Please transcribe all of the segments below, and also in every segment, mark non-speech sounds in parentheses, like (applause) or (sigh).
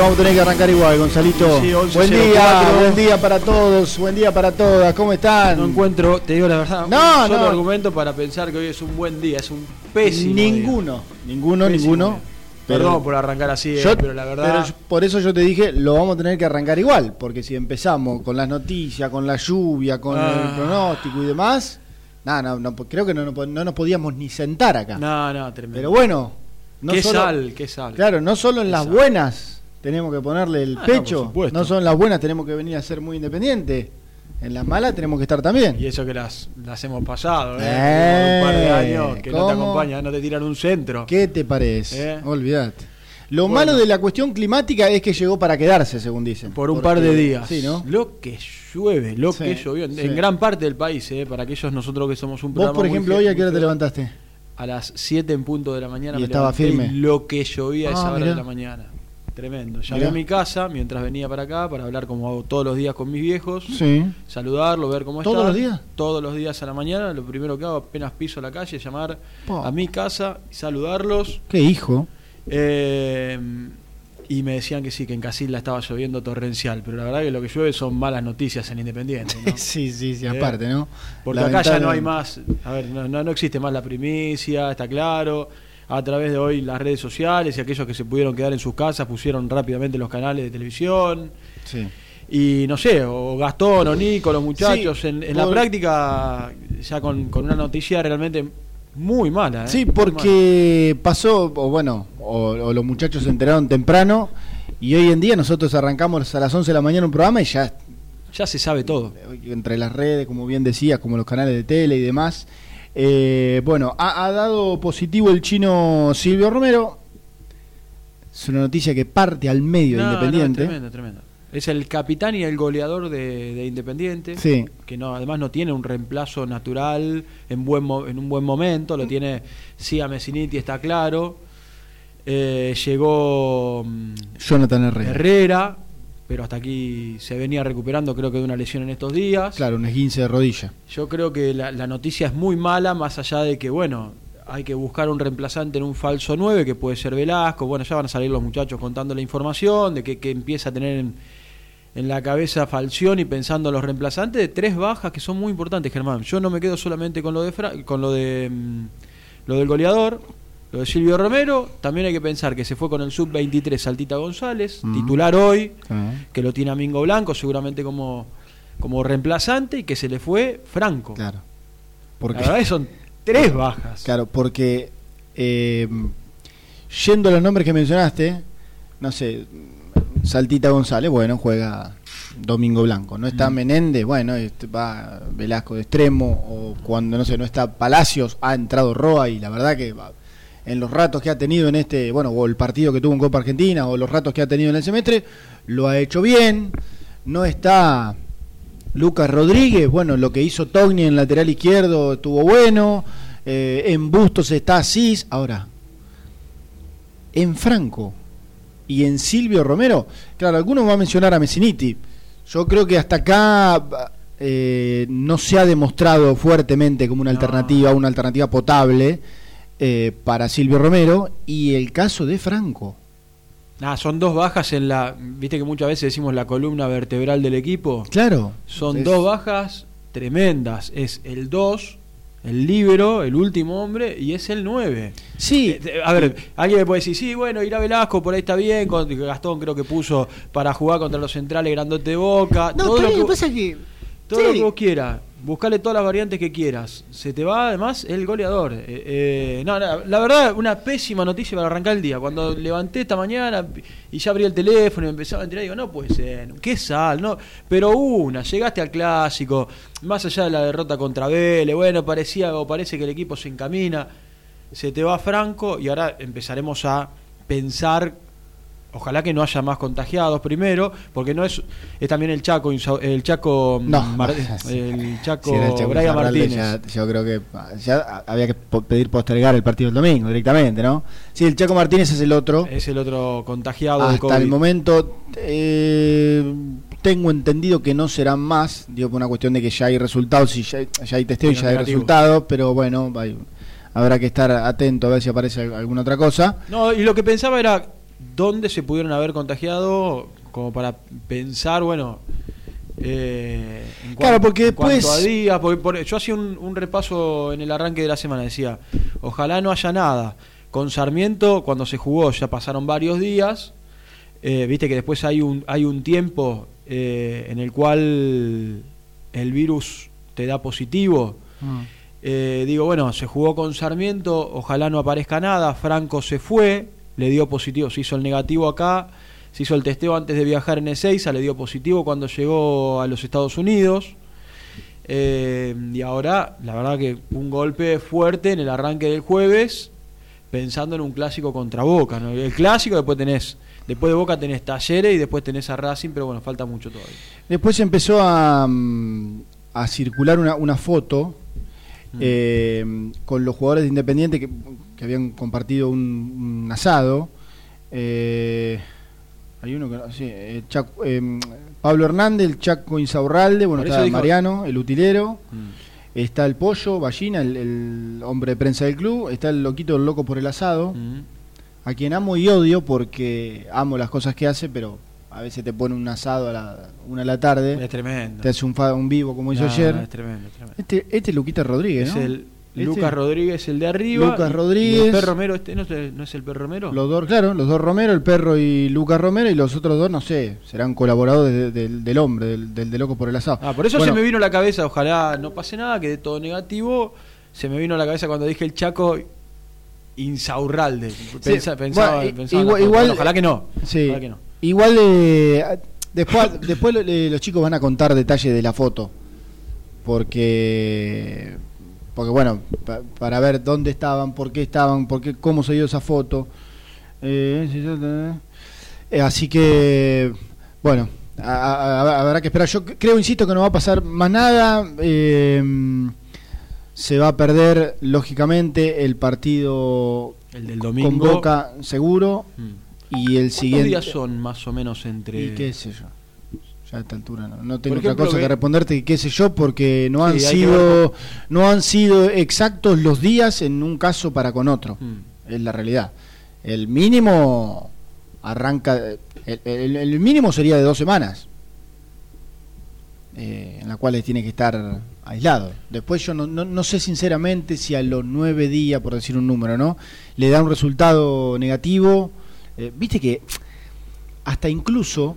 Lo vamos a tener que arrancar igual, Gonzalito. Sí, 11, buen 04. día, buen día para todos, buen día para todas. ¿Cómo están? No encuentro, te digo la verdad, No, un solo no. argumento para pensar que hoy es un buen día, es un pésimo día. ninguno, ninguno, Pésimo ninguno. día. Perdón por arrancar así, eh, Yo- pero la verdad. pero yo- por eso yo te dije, lo vamos a tener que arrancar igual, porque si empezamos con las noticias, con la lluvia, con Ah. el pronóstico y demás, nada, no, no, creo que no, no, no nos podíamos ni sentar acá. no, no, tremendo. Pero bueno, no qué solo- sal, qué sal. Claro, no solo en las buenas tenemos que ponerle el Ah, pecho, por no, solo en las buenas tenemos que venir a ser muy independientes, en las malas tenemos que estar también. Y eso que las, las hemos pasado, ¿eh? Eh, un par de años que no te acompañan, no te tiran un centro. ¿Qué te parece? Eh. Olvídate. Lo Bueno. malo de la cuestión climática es que llegó para quedarse, según dicen. Por un Porque- par de días. Sí, ¿no? Lo que llueve, lo Sí, que llovió. En, sí. en gran parte del país, ¿eh? Para aquellos nosotros que somos un Vos, programa por muy ejemplo, hoy a qué hora te levantaste. A las 7 en punto de la mañana Y me estaba firme. Lo que llovía a esa Ah, hora mirá. de la mañana. Tremendo. Mirá. a mi casa mientras venía para acá para hablar como hago todos los días con mis viejos. Sí. Saludarlo, ver cómo ¿Todos están. los días? Todos los días a la mañana. Lo primero que hago apenas piso la calle es llamar a mi casa y saludarlos. Qué hijo. Eh, y me decían que sí, que en Casilda estaba lloviendo torrencial. Pero la verdad que lo que llueve son malas noticias en Independiente. ¿no? (laughs) sí, sí, sí, Eh, aparte, ¿no? Porque acá ya no hay más, a ver, no, no, no existe más la primicia, está claro. A través de hoy las redes sociales y aquellos que se pudieron quedar en sus casas pusieron rápidamente los canales de televisión. Sí. Y no sé, o Gastón o Nico, los muchachos, Sí, en, en la práctica ya con, con una noticia realmente muy mala. ¿eh? Sí, porque pasó, o bueno, o, o los muchachos se enteraron temprano y hoy en día nosotros arrancamos a las 11 de la mañana un programa y ya. Ya se sabe todo. entre las redes, como bien decías, como los canales de tele y demás. Eh, bueno, ha, ha dado positivo el chino Silvio Romero. Es una noticia que parte al medio de no, Independiente. tremendo, tremendo. Es el capitán y el goleador de, de Independiente. Sí. que no además no tiene un reemplazo natural en buen mo- en un buen momento lo tiene sí a Messiniti está claro Eh, llegó mm, Jonathan Herrera. Herrera pero hasta aquí se venía recuperando creo que de una lesión en estos días Claro, un esguince de rodilla. yo creo que la, la noticia es muy mala más allá de que bueno hay que buscar un reemplazante en un falso 9 que puede ser Velasco bueno ya van a salir los muchachos contando la información de que, que empieza a tener en, en la cabeza Falcioni pensando en los reemplazantes de tres bajas que son muy importantes, Germán. Yo no me quedo solamente con lo de Fra- con lo de mm, lo del goleador, Lo de Silvio Romero, también hay que pensar que se fue con el sub-23 Saltita González, Mm. titular hoy, que lo tiene a Mingo Blanco seguramente como, como reemplazante y que se le fue Franco. Claro. La Porque, verdad que son tres bajas. claro, porque eh, yendo a los nombres que mencionaste, no sé, Saltita González, bueno, juega Domingo Blanco. No está Mm. Menéndez, bueno, este, va Velasco de extremo, o cuando no sé, no está Palacios, ha entrado Roa y la verdad que va, en los ratos que ha tenido en este, bueno, o el partido que tuvo en Copa Argentina, o los ratos que ha tenido en el semestre, lo ha hecho bien. No está Lucas Rodríguez, bueno, lo que hizo Togni en lateral izquierdo estuvo bueno. eh, en Bustos está Asís. Ahora, en Franco y en Silvio Romero, claro, algunos van a mencionar a Messiniti. Yo creo que hasta acá eh, no se ha demostrado fuertemente como una No. alternativa, una alternativa potable eh, para Silvio Romero. Y el caso de Franco. Ah, son dos bajas en la. Viste que muchas veces decimos la columna vertebral del equipo. Claro. Son Es- dos bajas tremendas. Es el 2, el libro, el último hombre, y es el 9. Sí, Eh, A ver, alguien me puede decir, sí, bueno, irá Velasco, por ahí está bien. Gastón creo que puso para jugar contra los centrales grandote de boca. No, todo lo que, pasa que. todo sí, lo que vos quieras. Buscale todas las variantes que quieras. Se te va además el goleador. Eh, eh, la verdad, una pésima noticia para arrancar el día. Cuando levanté esta mañana y ya abrí el teléfono y empezaba a enterar, digo, no puede ser, qué sal. Pero una, llegaste al clásico, más allá de la derrota contra Vélez, bueno, parecía o parece que el equipo se encamina, se te va Franco y ahora empezaremos a pensar Ojalá que no haya más contagiados primero, porque no es es también el Chaco el Chaco No, Mar- sí. el Chaco Si el Brian Martínez. ya- yo creo que ya había que pedir postergar el partido del domingo directamente, ¿no? Sí, el Chaco Martínez es el otro. Es el otro contagiado de Hasta COVID. el momento eh, tengo entendido que no serán más, digo por una cuestión de que ya hay resultados, y ya, ya hay testeo y ya hay resultados, pero bueno, hay- habrá que estar atento a ver si aparece al- alguna otra cosa. No, y lo que pensaba era dónde se pudieron haber contagiado, como para pensar, bueno. eh, en Claro, porque después- días, porque yo hacía un, un repaso en el arranque de la semana, decía, ojalá no haya nada. Con Sarmiento, cuando se jugó, ya pasaron varios días. eh, Viste que después hay un, hay un tiempo eh, en el cual el virus te da positivo. Eh, digo, bueno, se jugó con Sarmiento, ojalá no aparezca nada. Franco se fue, le dio positivo, se hizo el negativo acá, se hizo el testeo antes de viajar en Ezeiza, le dio positivo cuando llegó a los Estados Unidos. Eh, y ahora, la verdad que un golpe fuerte en el arranque del jueves, pensando en un clásico contra Boca. El clásico después tenés, después de Boca tenés Talleres y después tenés a Racing, pero bueno, falta mucho todavía. Después empezó a, mm, circular una foto Mm. eh, con los jugadores de Independiente que, que habían compartido un, un asado. Eh, hay uno que no, sí, eh, Chaco- Pablo Hernández, el Chaco Insaurralde, bueno, está dijo- Mariano, el utilero, Mm. está el Pollo, Ballina, el, el hombre de prensa del club, está el loquito del loco por el asado, Mm. a quien amo y odio porque amo las cosas que hace, pero a veces te pone un asado a la una de la tarde, Es tremendo. te hace un, un vivo como hizo No, ayer. Es tremendo, es tremendo. Este, este es Luquita Rodríguez, Es ¿no? el Este- Lucas Rodríguez, el de arriba. Lucas Rodríguez. el perro Romero, este, ¿no, es- ¿no es el perro Romero? Los dos, claro, los dos Romero, el perro y Lucas Romero, y los otros dos, no sé, serán colaboradores de- del- del hombre, del, del de Loco por el Asado. Ah, por eso Bueno, se me vino a la cabeza, ojalá no pase nada, que de todo negativo. Se me vino a la cabeza cuando dije el Chaco Insaurralde. Pensa- pensaba, bueno, pensaba en igual- ojalá que no. Sí. Ojalá que no. Igual eh, después, (laughs) después eh, los chicos van a contar detalles de la foto. Porque, porque bueno, pa- para ver dónde estaban, por qué estaban, por qué, cómo se dio esa foto. Eh, sí. Eh, así que, bueno, a- habrá que esperar. Yo creo, insisto, que no va a pasar más nada. Eh, se va a perder, lógicamente, el partido El del con domingo. Boca seguro. Mm. Y el ¿Cuántos siguiente. días son más o menos entre.? Y qué sé yo. Ya a esta altura no, no tengo ejemplo, otra cosa que responderte que qué sé yo porque no han Sí, sido no han sido exactos los días en un caso para con otro. Mm. Es la realidad. El mínimo arranca el, el- el mínimo sería de dos semanas. eh, en las cuales tiene que estar aislado. Después yo no, no, no sé sinceramente si a los nueve días, por decir un número, ¿no? Le da un resultado negativo. Eh, Viste que hasta incluso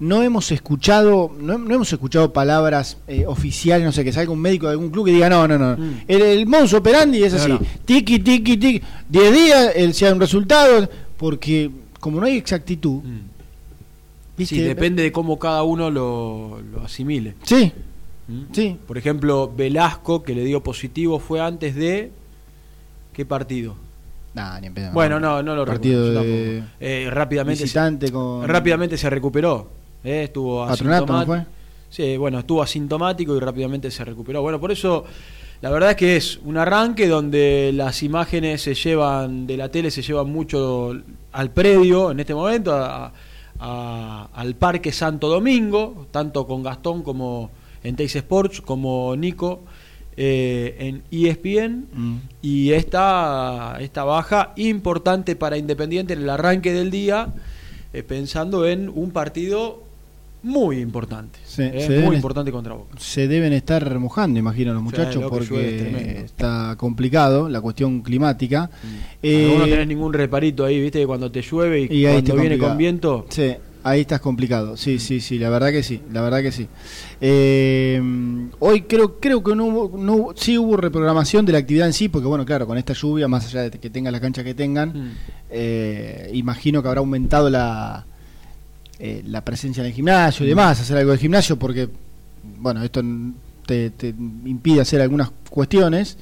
no hemos escuchado no, no hemos escuchado palabras eh, oficiales, no sé, que salga un médico de algún club que diga, no, no, no. Mm. El, el modus operandi es No, así, no. tiki, tiki, tiki. 10 días, el, si hay un resultado, porque como no hay exactitud, Mm. ¿viste? Sí, depende de cómo cada uno lo, lo asimile. Sí, ¿Mm? sí. Por ejemplo, Velasco, que le dio positivo, fue antes de. ¿Qué partido? Nah, ni en pedo, Bueno, no, no lo Partido de. Eh, rápidamente, se, con rápidamente se recuperó. eh, estuvo Patronato, ¿no asintomático. fue? Sí, bueno, estuvo asintomático y rápidamente se recuperó. Bueno, por eso la verdad es que es un arranque donde las imágenes se llevan de la tele, se llevan mucho al predio en este momento, a- a- al Parque Santo Domingo, tanto con Gastón como en Teis Sports, como Nico eh, en ESPN. Mm. Y esta, esta baja importante para Independiente en el arranque del día, eh, pensando en un partido muy importante. Eh, se muy importante contra Boca. Se deben estar remojando, imagino, los muchachos, es porque está complicado la cuestión climática. Eh, Vos no tenés ningún reparito ahí, viste, que cuando te llueve y, cuando viene complicado. con viento. Sí, ahí estás complicado. Sí, sí, sí, la verdad que sí, la verdad que sí. Eh, hoy creo creo que no hubo, no hubo- sí hubo reprogramación de la actividad en sí, porque bueno, claro, con esta lluvia, más allá de que tengan la cancha que tengan, Mm. eh, imagino que habrá aumentado la eh, la presencia en el gimnasio y demás, hacer algo del gimnasio, porque bueno, esto te, te impide hacer algunas cuestiones.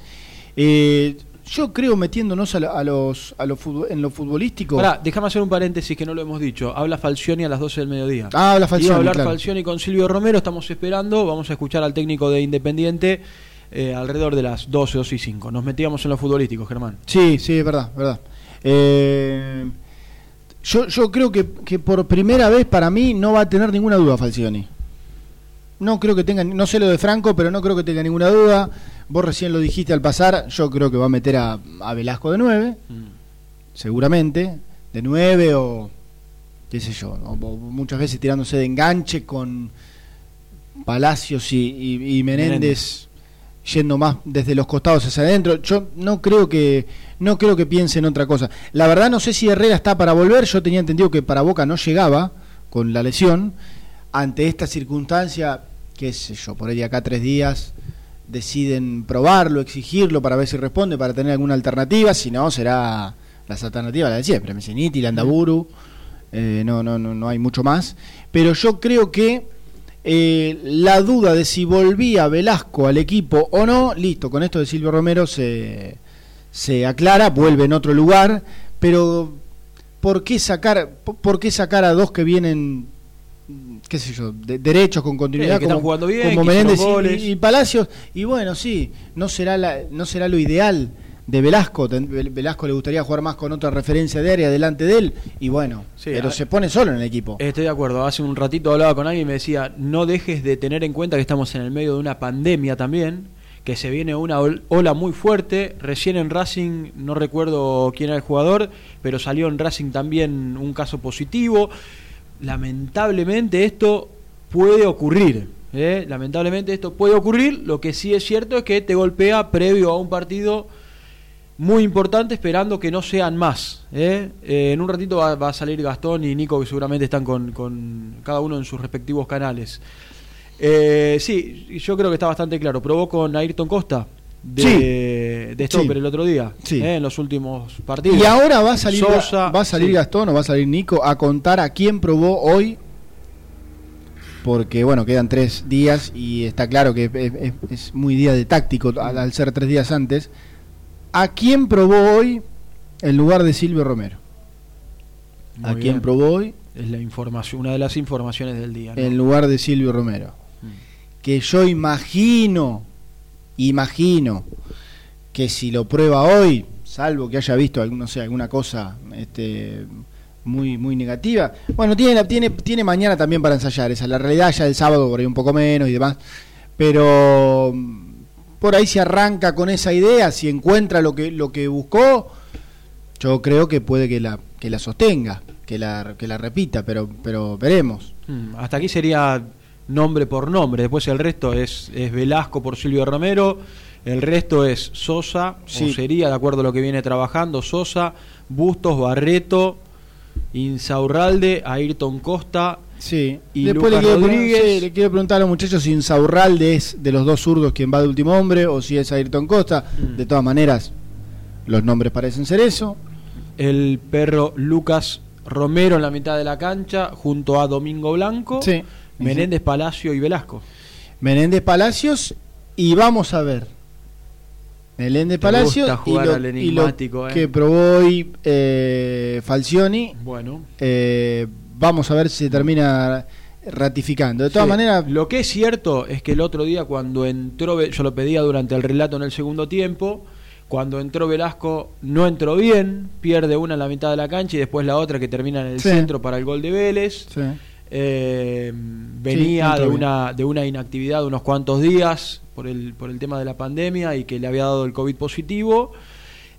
Eh, yo creo metiéndonos a, lo- a los, a los en lo futbolístico. Pará, déjame hacer un paréntesis que no lo hemos dicho. Habla Falcioni a las 12 del mediodía. Ah, habla Falcioni, Iba a hablar claro. Falcioni con Silvio Romero, estamos esperando, vamos a escuchar al técnico de Independiente eh, alrededor de las 12, 12 y 5. Nos metíamos en lo futbolístico, Germán. Sí, sí, es verdad, verdad. Eh, yo, yo creo que, que por primera vez para mí no va a tener ninguna duda Falcioni. No creo que tenga, no sé lo de Franco, pero no creo que tenga ninguna duda. Vos recién lo dijiste al pasar, yo creo que va a meter a, a Velasco de 9, seguramente, de 9 o qué sé yo, o- o muchas veces tirándose de enganche con Palacios y, y- y Menéndez, Menéndez. yendo más desde los costados hacia adentro. Yo no creo que no creo que piense en otra cosa. La verdad no sé si Herrera está para volver. Yo tenía entendido que para Boca no llegaba con la lesión. Ante esta circunstancia, qué sé yo, por ahí de acá tres días deciden probarlo, exigirlo para ver si responde, para tener alguna alternativa. Si no, será las alternativas las de siempre. Messiniti, Landaburu. Eh, no, no, no, no hay mucho más. Pero yo creo que eh, la duda de si volvía Velasco al equipo o no, listo, con esto de Silvio Romero se, se aclara, vuelve en otro lugar, pero ¿por qué sacar, por, qué sacar a dos que vienen, mm, qué sé yo, de- derechos con continuidad Sí, que están jugando bien, como Menéndez y- Palacios? Y bueno, sí, no será, la, no será lo ideal de Velasco, Velasco le gustaría jugar más con otra referencia de área delante de él, y bueno, Sí, pero a- se pone solo en el equipo. Estoy de acuerdo. Hace un ratito hablaba con alguien y me decía, no dejes de tener en cuenta que estamos en el medio de una pandemia también, que se viene una ol- ola muy fuerte. Recién en Racing, no recuerdo quién era el jugador, pero salió en Racing también un caso positivo. Lamentablemente esto puede ocurrir. ¿eh? Lamentablemente esto puede ocurrir. Lo que sí es cierto es que te golpea previo a un partido muy importante, esperando que no sean más. ¿eh? Eh, en un ratito va, a salir Gastón y Nico, que seguramente están con, con cada uno en sus respectivos canales. Sí, yo creo que está bastante claro. Probó con Ayrton Costa de, Sí. de Stopper Sí. el otro día, Sí. ¿eh? en los últimos partidos. Y ahora va a salir, Sosa, va a salir. Gastón o va a salir Nico a contar a quién probó hoy. Porque bueno, quedan tres días y está claro que es, es- es muy día de táctico al, al ser tres días antes. ¿A quién probó hoy en lugar de Silvio Romero? Muy ¿A quién probó hoy Es la información, una de las informaciones del día. ¿no? en lugar de Silvio Romero? Mm. Que yo imagino, imagino que si lo prueba hoy, salvo que haya visto no sé, alguna cosa este, muy muy negativa, bueno, tiene, tiene, tiene mañana también para ensayar, esa es la realidad, ya el sábado por ahí un poco menos y demás, pero mm, por ahí se arranca con esa idea, si encuentra lo que, lo que buscó, yo creo que puede que la, que la sostenga, que la, que la repita, pero, pero veremos. Mm, Hasta aquí sería nombre por nombre. Después el resto es, es Velasco por Silvio Romero, el resto es Sosa, Sí. o sería, de acuerdo a lo que viene trabajando, Sosa, Bustos, Barreto, Insaurralde, Ayrton Costa. Sí, Y después le quiero, pregun- Rodríguez. sí, le quiero preguntar a los muchachos si Insaurralde es de los dos zurdos quien va de último hombre o si es Ayrton Costa. Mm. De todas maneras, los nombres parecen ser eso. el perro Lucas Romero en la mitad de la cancha, junto a Domingo Blanco, Sí. Menéndez Palacio y Velasco. Menéndez Palacios y vamos a ver. Menéndez Te Palacios y lo, y lo ¿eh? que probó hoy eh, Falcioni. Bueno, eh, vamos a ver si se termina ratificando. De todas Sí. maneras, Lo que es cierto es que el otro día cuando entró, yo lo pedía durante el relato en el segundo tiempo, cuando entró Velasco no entró bien, pierde una en la mitad de la cancha y después la otra que termina en el Sí. centro para el gol de Vélez. sí. Eh, venía de una de una inactividad de unos cuantos días por el por el tema de la pandemia y que le había dado el covid positivo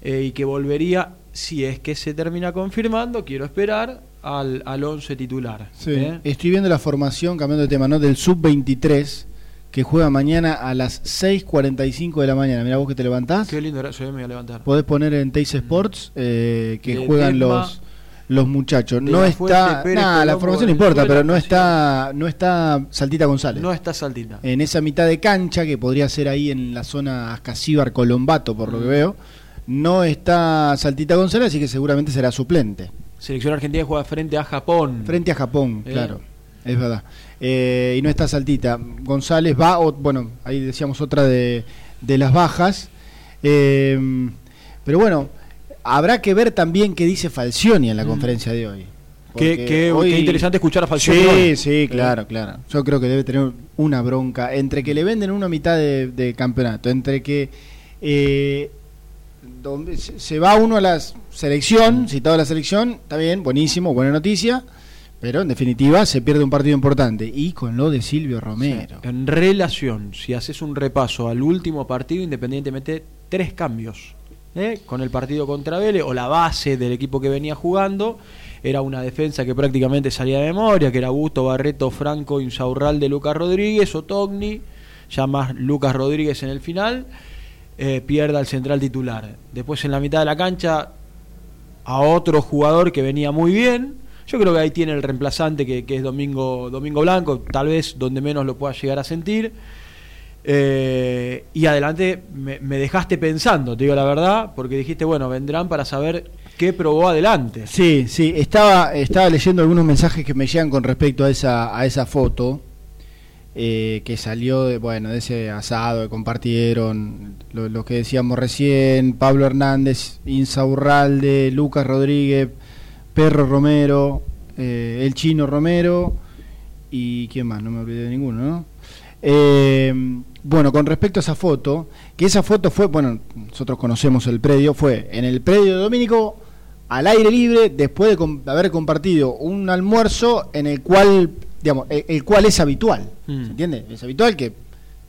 eh, y que volvería si es que se termina confirmando quiero esperar al al 11 titular Sí. ¿eh? Estoy viendo la formación, cambiando de tema, ¿no? Del sub-23 que juega mañana a las 6.45 de la mañana. Mira vos que te levantás. qué lindo se me voy a levantar Podés poner en Teis Sports que De juegan los los muchachos. de No la está, Pérez, nada, la Colombo, formación no importa, pero no está no está Saltita González. no está saltita En esa mitad de cancha que podría ser ahí en la zona Ascasíbar Colombato por Mm. lo que veo, no está Saltita González, así que seguramente será suplente. selección argentina juega frente a Japón Frente a Japón, Eh. claro. Es verdad. Eh, y no está Saltita. González va, o, bueno, ahí decíamos otra de, de las bajas. Eh, pero bueno, habrá que ver también qué dice Falcioni en la Mm. conferencia de hoy. qué, qué- hoy- qué interesante escuchar a Falcioni Sí, hoy. sí, claro, claro. Yo creo que debe tener una bronca entre que le venden una mitad de, de campeonato, entre que eh, donde se se va uno a la selección, citado a la selección, está bien, buenísimo, buena noticia, pero en definitiva se pierde un partido importante. Y con lo de Silvio Romero. En relación, si haces un repaso al último partido, independientemente, tres cambios. ¿Eh? Con el partido contra Vélez, o la base del equipo que venía jugando, era una defensa que prácticamente salía de memoria, que era Busto, Barreto, Franco, Insaurralde, Lucas Rodríguez, Otogni, ya más Lucas Rodríguez en el final, eh, pierda el central titular. Después en la mitad de la cancha, a otro jugador que venía muy bien. Yo creo que ahí tiene el reemplazante que, que es Domingo, Domingo Blanco, tal vez donde menos lo pueda llegar a sentir. Eh, y adelante me, dejaste pensando, te digo la verdad, porque dijiste, bueno, vendrán para saber qué probó adelante. Sí, sí, estaba, estaba leyendo algunos mensajes que me llegan con respecto a esa, a esa foto eh, que salió de, bueno, de ese asado que compartieron, lo, que decíamos recién, Pablo Hernández, Insaurralde, Lucas Rodríguez, Perro Romero, eh, el Chino Romero y quién más, no me olvidé de ninguno, ¿no? Bueno, con respecto a esa foto, que esa foto fue, bueno, nosotros conocemos el predio, fue en el predio de Domínico, al aire libre, después de com- haber compartido un almuerzo en el cual, digamos, el, el cual es habitual, Mm. ¿se entiende? Es habitual que,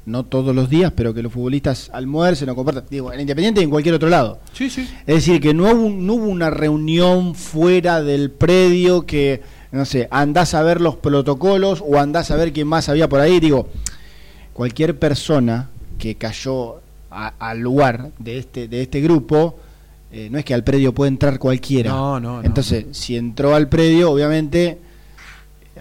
no todos los días, pero que los futbolistas almuercen o compartan, digo, en Independiente y en cualquier otro lado. Sí, sí. Es decir, que no hubo, no hubo una reunión fuera del predio que, no sé, andás a ver los protocolos o andás a ver quién más había por ahí. Digo, cualquier persona que cayó a- al lugar de este, de este grupo, eh, no es que al predio puede entrar cualquiera. No, no, no. Entonces, si entró al predio, obviamente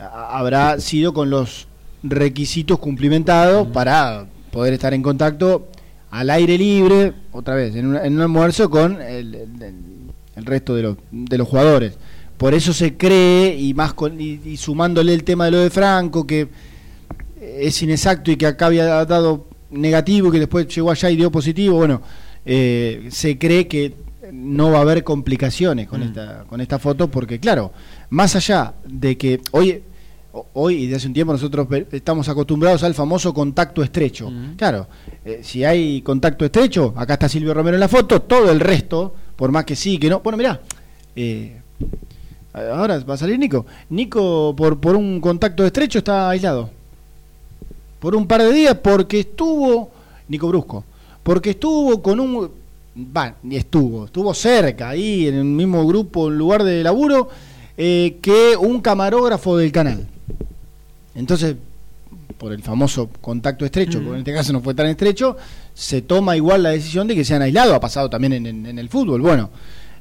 a- habrá sido con los requisitos cumplimentados para poder estar en contacto al aire libre, otra vez, en, una- en un almuerzo con el, el- el- el resto de los, de los jugadores. Por eso se cree, y más con, y, y sumándole el tema de lo de Franco, que es inexacto y que acá había dado negativo y que después llegó allá y dio positivo, bueno, eh, se cree que no va a haber complicaciones con Mm. esta con esta foto porque claro, más allá de que hoy hoy y desde hace un tiempo nosotros estamos acostumbrados al famoso contacto estrecho. Mm. Claro, eh, si hay contacto estrecho, acá está Silvio Romero en la foto, todo el resto, por más que sí, que no, bueno, mirá, eh, ahora va a salir Nico. Nico por por un contacto estrecho está aislado por un par de días porque estuvo Nico Brusco, porque estuvo con un va, ni estuvo, estuvo cerca ahí en el mismo grupo, en lugar de laburo, eh, que un camarógrafo del canal. Entonces, por el famoso contacto estrecho, que en este caso no fue tan estrecho, se toma igual la decisión de que sean aislados. Ha pasado también en, en- en el fútbol. Bueno,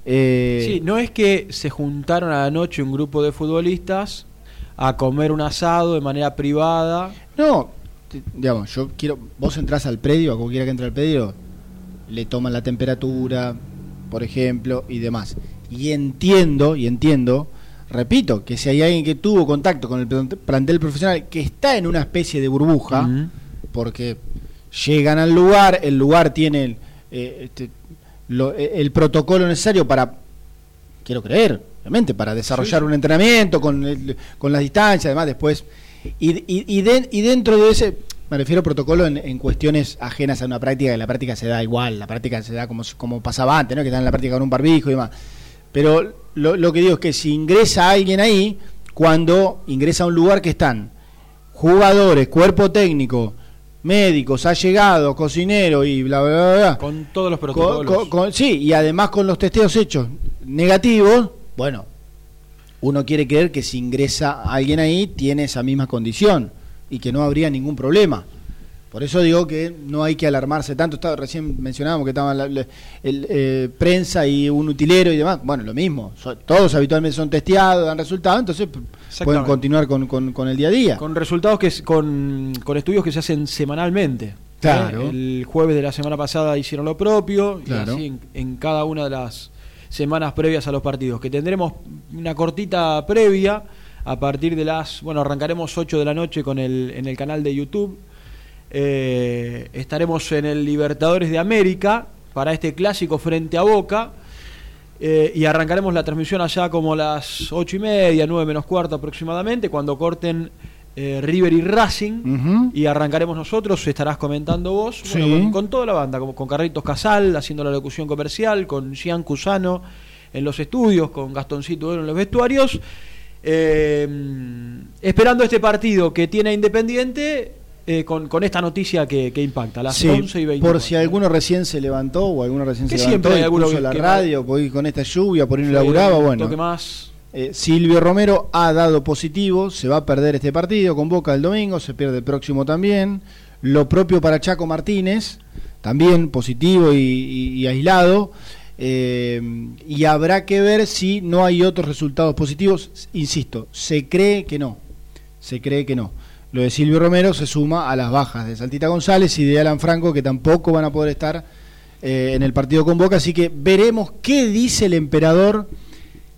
eh, Sí, no es que se juntaron a la noche un grupo de futbolistas a comer un asado de manera privada. no, digamos, yo quiero. Vos entrás al predio, a cualquiera que entre al predio, le toman la temperatura, por ejemplo, y demás. Y entiendo, y entiendo. Repito, que si hay alguien que tuvo contacto con el plantel- profesional que está en una especie de burbuja, porque llegan al lugar, el lugar tiene el, eh, este, lo- eh, el protocolo necesario para, quiero creer, obviamente, para desarrollar un entrenamiento con, el- con las distancias, además después, y, y, y, de- y dentro de ese, me refiero a protocolo en, en cuestiones ajenas a una práctica, que la práctica se da igual, la práctica se da como, como pasaba antes, ¿no? que están en la práctica con un barbijo y demás. Pero lo, lo que digo es que si ingresa alguien ahí, cuando ingresa a un lugar que están jugadores, cuerpo técnico, médicos, allegados, cocinero y bla, bla, bla, bla. Con todos los Con- protocolos. con- con- sí, y además con los testeos hechos negativos, bueno, uno quiere creer que si ingresa alguien ahí tiene esa misma condición y que no habría ningún problema. Por eso digo que no hay que alarmarse tanto. Estaba, recién mencionábamos que estaban la, la- el, eh, prensa y un utilero y demás. Bueno, lo mismo. So- todos habitualmente son testeados, dan resultados, entonces pueden continuar con, con- con el día a día. Con resultados que con, con estudios que se hacen semanalmente. Claro. ¿eh? El jueves de la semana pasada hicieron lo propio, Claro. y así en, en cada una de las semanas previas a los partidos. Que tendremos una cortita previa a partir de las. Bueno, arrancaremos 8 de la noche con el, en el canal de YouTube. Eh, estaremos en el Libertadores de América para este clásico frente a Boca. Eh, y arrancaremos la transmisión allá como las ocho y media, nueve menos cuarto aproximadamente, cuando corten eh, River y Racing. Ujú. Y arrancaremos nosotros, estarás comentando vos, Sí. bueno, con, con toda la banda, como con Carlitos Casal haciendo la locución comercial, con Gian Cusano en los estudios, con Gastoncito en los vestuarios. Eh, esperando este partido que tiene Independiente eh, con, con esta noticia que, que impacta, las Sí, 11 y 20. por si alguno recién se levantó o alguno recién Que se siempre levantó hay y alguno puso que- la que- radio, con esta lluvia, por no laburaba, bueno. toque más. Eh, Silvio Romero ha dado positivo, se va a perder este partido con Boca el domingo, se pierde el próximo también. Lo propio para Chaco Martínez, también positivo y aislado. Eh, y habrá que ver si no hay otros resultados positivos. Insisto, se cree que no. Se cree que no. Lo de Silvio Romero se suma a las bajas de Saltita González y de Alan Franco, que tampoco van a poder estar eh, en el partido con Boca. Así que veremos qué dice el emperador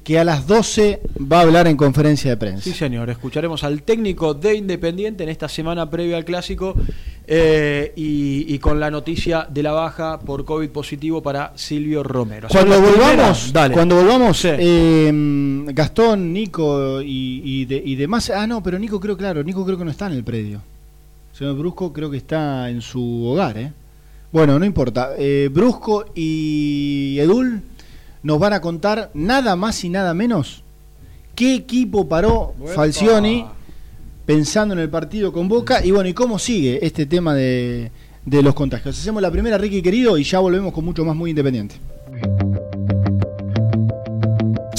que a las 12 va a hablar en conferencia de prensa. Sí, señor. Escucharemos al técnico de Independiente en esta semana previa al clásico eh, y, y con la noticia de la baja por COVID positivo para Silvio Romero. Cuando volvamos. Dale. cuando volvamos, Sí. eh, Gastón, Nico y, y, de- y demás. Ah, no, pero Nico creo, claro, Nico creo que no está en el predio. Señor Brusco creo que está en su hogar, ¿eh? Bueno, no importa. Eh, Brusco y Edul nos van a contar nada más y nada menos qué equipo paró Uepa. Falcioni pensando en el partido con Boca y bueno, y cómo sigue este tema de, de los contagios. Hacemos la primera, Ricky querido, y ya volvemos con mucho más muy independiente.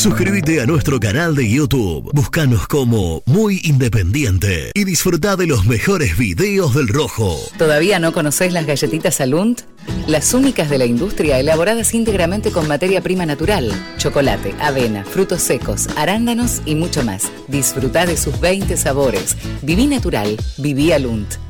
Suscríbete a nuestro canal de YouTube. Búscanos como Muy Independiente y disfruta de los mejores videos del Rojo. ¿Todavía no conocés las galletitas Alunt? Las únicas de la industria elaboradas íntegramente con materia prima natural, chocolate, avena, frutos secos, arándanos y mucho más. Disfruta de sus 20 sabores. Viví natural, viví Alunt.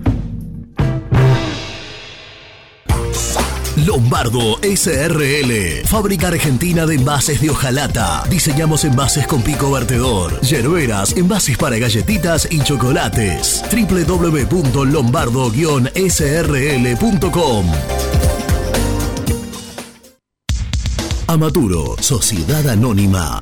Lombardo SRL, fábrica argentina de envases de hojalata. Diseñamos envases con pico vertedor, yerberas, envases para galletitas y chocolates. www.lombardo-srl.com Amaturo, Sociedad Anónima.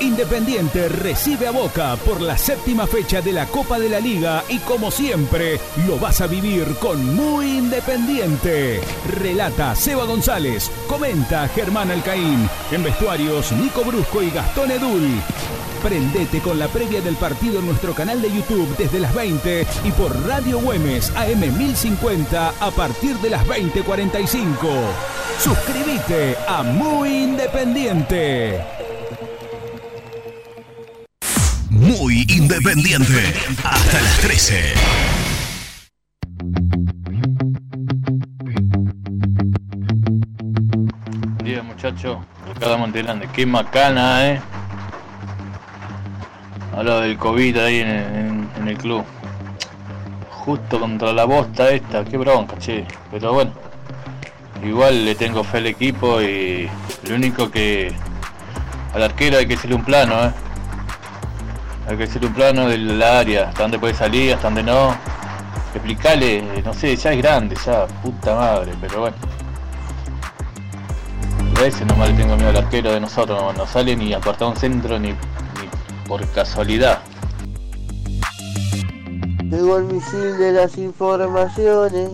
Independiente recibe a Boca por la séptima fecha de la Copa de la Liga y como siempre lo vas a vivir con Muy Independiente. Relata Seba González, comenta Germán Alcaín, en vestuarios Nico Brusco y Gastón Edul. Prendete con la previa del partido en nuestro canal de YouTube desde las 20 y por Radio Güemes AM 1050 a partir de las 20:45. Suscríbete a Muy Independiente. Muy independiente. Hasta las 13. Buen día muchachos, Ricardo Montelande, qué macana, eh. Habla del COVID ahí en, en- en el club. Justo contra la bosta esta, qué bronca, che. Pero bueno, igual le tengo fe al equipo y lo único que al arquero hay que hacerle un plano, eh. Hay que hacerle un plano del área, hasta dónde puede salir, hasta dónde no. Explicarle, no sé, ya es grande, ya, puta madre, pero bueno. A veces nomás le tengo miedo al arquero de nosotros, no, no sale ni a cortar un centro ni, ni por casualidad. Llegó el misil de las informaciones.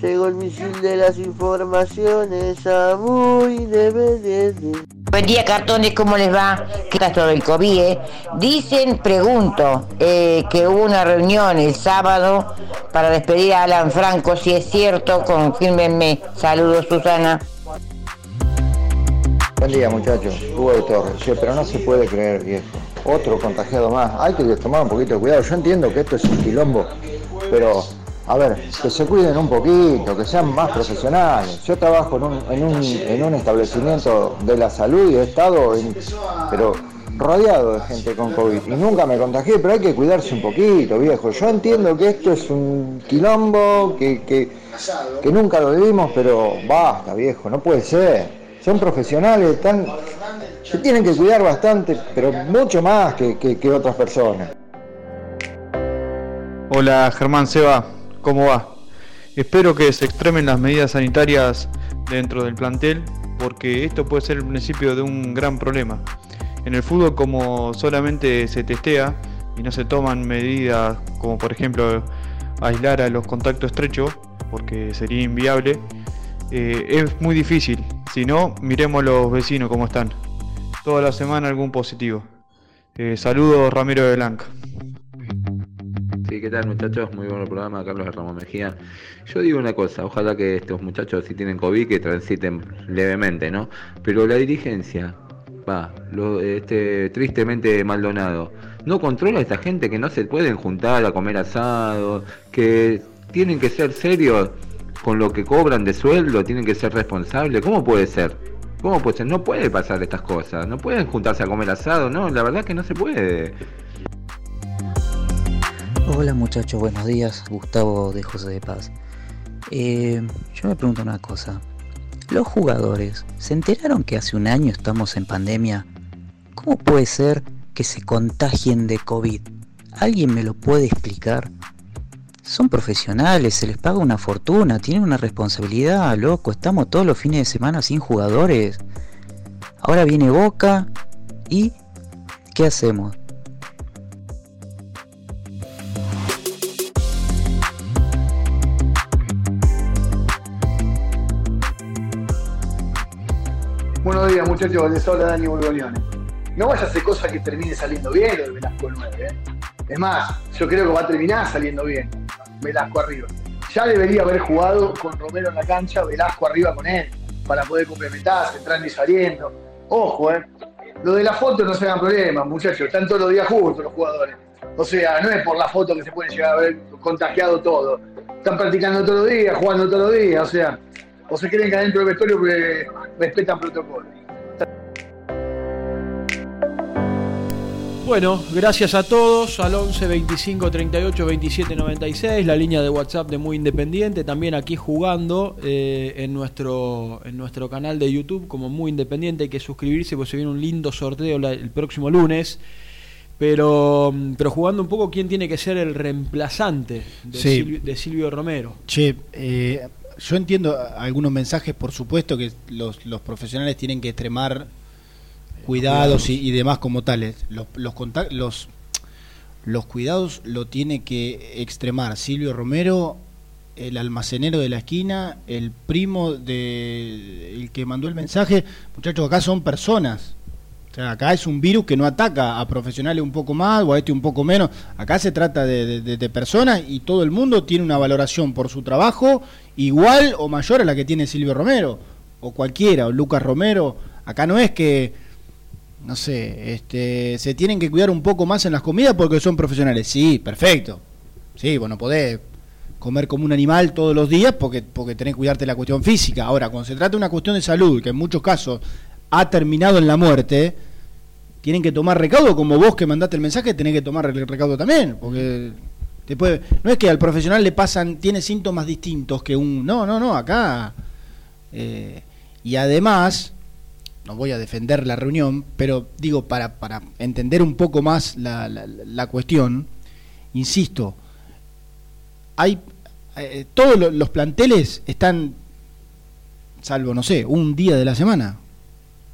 Llegó el misil de las informaciones a muy independiente. Buen día, cartones, ¿cómo les va? ¿Qué tal todo el COVID? eh? Dicen, pregunto, eh, que hubo una reunión el sábado para despedir a Alan Franco. Si es cierto, confírmenme. Saludos, Susana. Buen día muchachos, Hugo de Torres. Che, pero no se puede creer, viejo. Otro contagiado más. Hay que tomar un poquito de cuidado. Yo entiendo que esto es un quilombo, pero a ver, que se cuiden un poquito, que sean más profesionales. Yo trabajo en un, en un, en un establecimiento de la salud y he estado en- pero rodeado de gente con COVID y nunca me contagié, pero hay que cuidarse un poquito, viejo. Yo entiendo que esto es un quilombo, que, nunca lo vivimos, pero basta, viejo, no puede ser. Son profesionales, están, se tienen que cuidar bastante, pero mucho más que- que otras personas. Hola Germán Seba, ¿cómo va? Espero que se extremen las medidas sanitarias dentro del plantel porque esto puede ser el principio de un gran problema. En el fútbol como solamente se testea y no se toman medidas como por ejemplo aislar a los contactos estrechos porque sería inviable, eh, es muy difícil. Si no, miremos los vecinos cómo están. Toda la semana algún positivo. Eh, saludos Ramiro de Blanca. Sí, ¿qué tal muchachos? Muy bueno programa, Carlos Ramón Mejía. Yo digo una cosa, ojalá que estos muchachos si tienen COVID que transiten levemente, ¿no? Pero la dirigencia, va, lo, este, tristemente Maldonado, no controla a esta gente que no se pueden juntar a comer asado, que tienen que ser serios con lo que cobran de sueldo, tienen que ser responsables. ¿Cómo puede ser? ¿Cómo puede ser? No puede pasar estas cosas, no pueden juntarse a comer asado, no, la verdad que no se puede. Hola muchachos, buenos días. Gustavo de José de Paz. Eh, yo me pregunto una cosa. ¿Los jugadores se enteraron que hace un año estamos en pandemia? ¿Cómo puede ser que se contagien de COVID? ¿Alguien me lo puede explicar? Son profesionales, se les paga una fortuna, tienen una responsabilidad, loco. Estamos todos los fines de semana sin jugadores. Ahora viene Boca y ¿qué hacemos? Buenos días, muchachos. Les habla Dani Borgognone. No vaya a hacer cosas que termine saliendo bien lo de Velasco 9. ¿eh? Es más, yo creo que va a terminar saliendo bien Velasco arriba. Ya debería haber jugado con Romero en la cancha, Velasco arriba con él, para poder complementarse, entrando y saliendo. Ojo, ¿eh? Lo de la foto no se hagan problemas, muchachos. Están todos los días juntos los jugadores. O sea, no es por la foto que se puede llegar a ver contagiado todo. Están practicando todos los días, jugando todos los días, o sea, o se creen que adentro del vestuario que respetan protocolo. Bueno, gracias a todos, al 11 25 38 27 96, la línea de WhatsApp de Muy Independiente, también aquí jugando eh, en, nuestro, en nuestro canal de YouTube como Muy Independiente, hay que suscribirse porque se viene un lindo sorteo la- el próximo lunes, pero, pero jugando un poco quién tiene que ser el reemplazante de, Sí. Silvio, de Silvio Romero. Che, eh, yo entiendo algunos mensajes, por supuesto, que los, los profesionales tienen que extremar cuidados y, demás como tales. Los, los, contac- los, los cuidados lo tiene que extremar Silvio Romero, el almacenero de la esquina, el primo de el que mandó el mensaje. Muchachos, acá son personas. O sea, acá es un virus que no ataca a profesionales un poco más o a este un poco menos. Acá se trata de personas y todo el mundo tiene una valoración por su trabajo igual o mayor a la que tiene Silvio Romero o cualquiera, o Lucas Romero. Acá no es que, no sé, este, se tienen que cuidar un poco más en las comidas porque son profesionales. Sí, perfecto. Sí, bueno, podés comer como un animal todos los días porque, porque tenés que cuidarte la cuestión física. Ahora, cuando se trata de una cuestión de salud, que en muchos casos ha terminado en la muerte, tienen que tomar recaudo, como vos que mandaste el mensaje, tenés que tomar el recaudo también, porque no es que al profesional le pasan, tiene síntomas distintos que un, no, no, no, acá, eh, y además, no voy a defender la reunión, pero digo, para, para entender un poco más la, la, cuestión, insisto, hay, eh, todos lo- los planteles están, salvo, no sé, un día de la semana,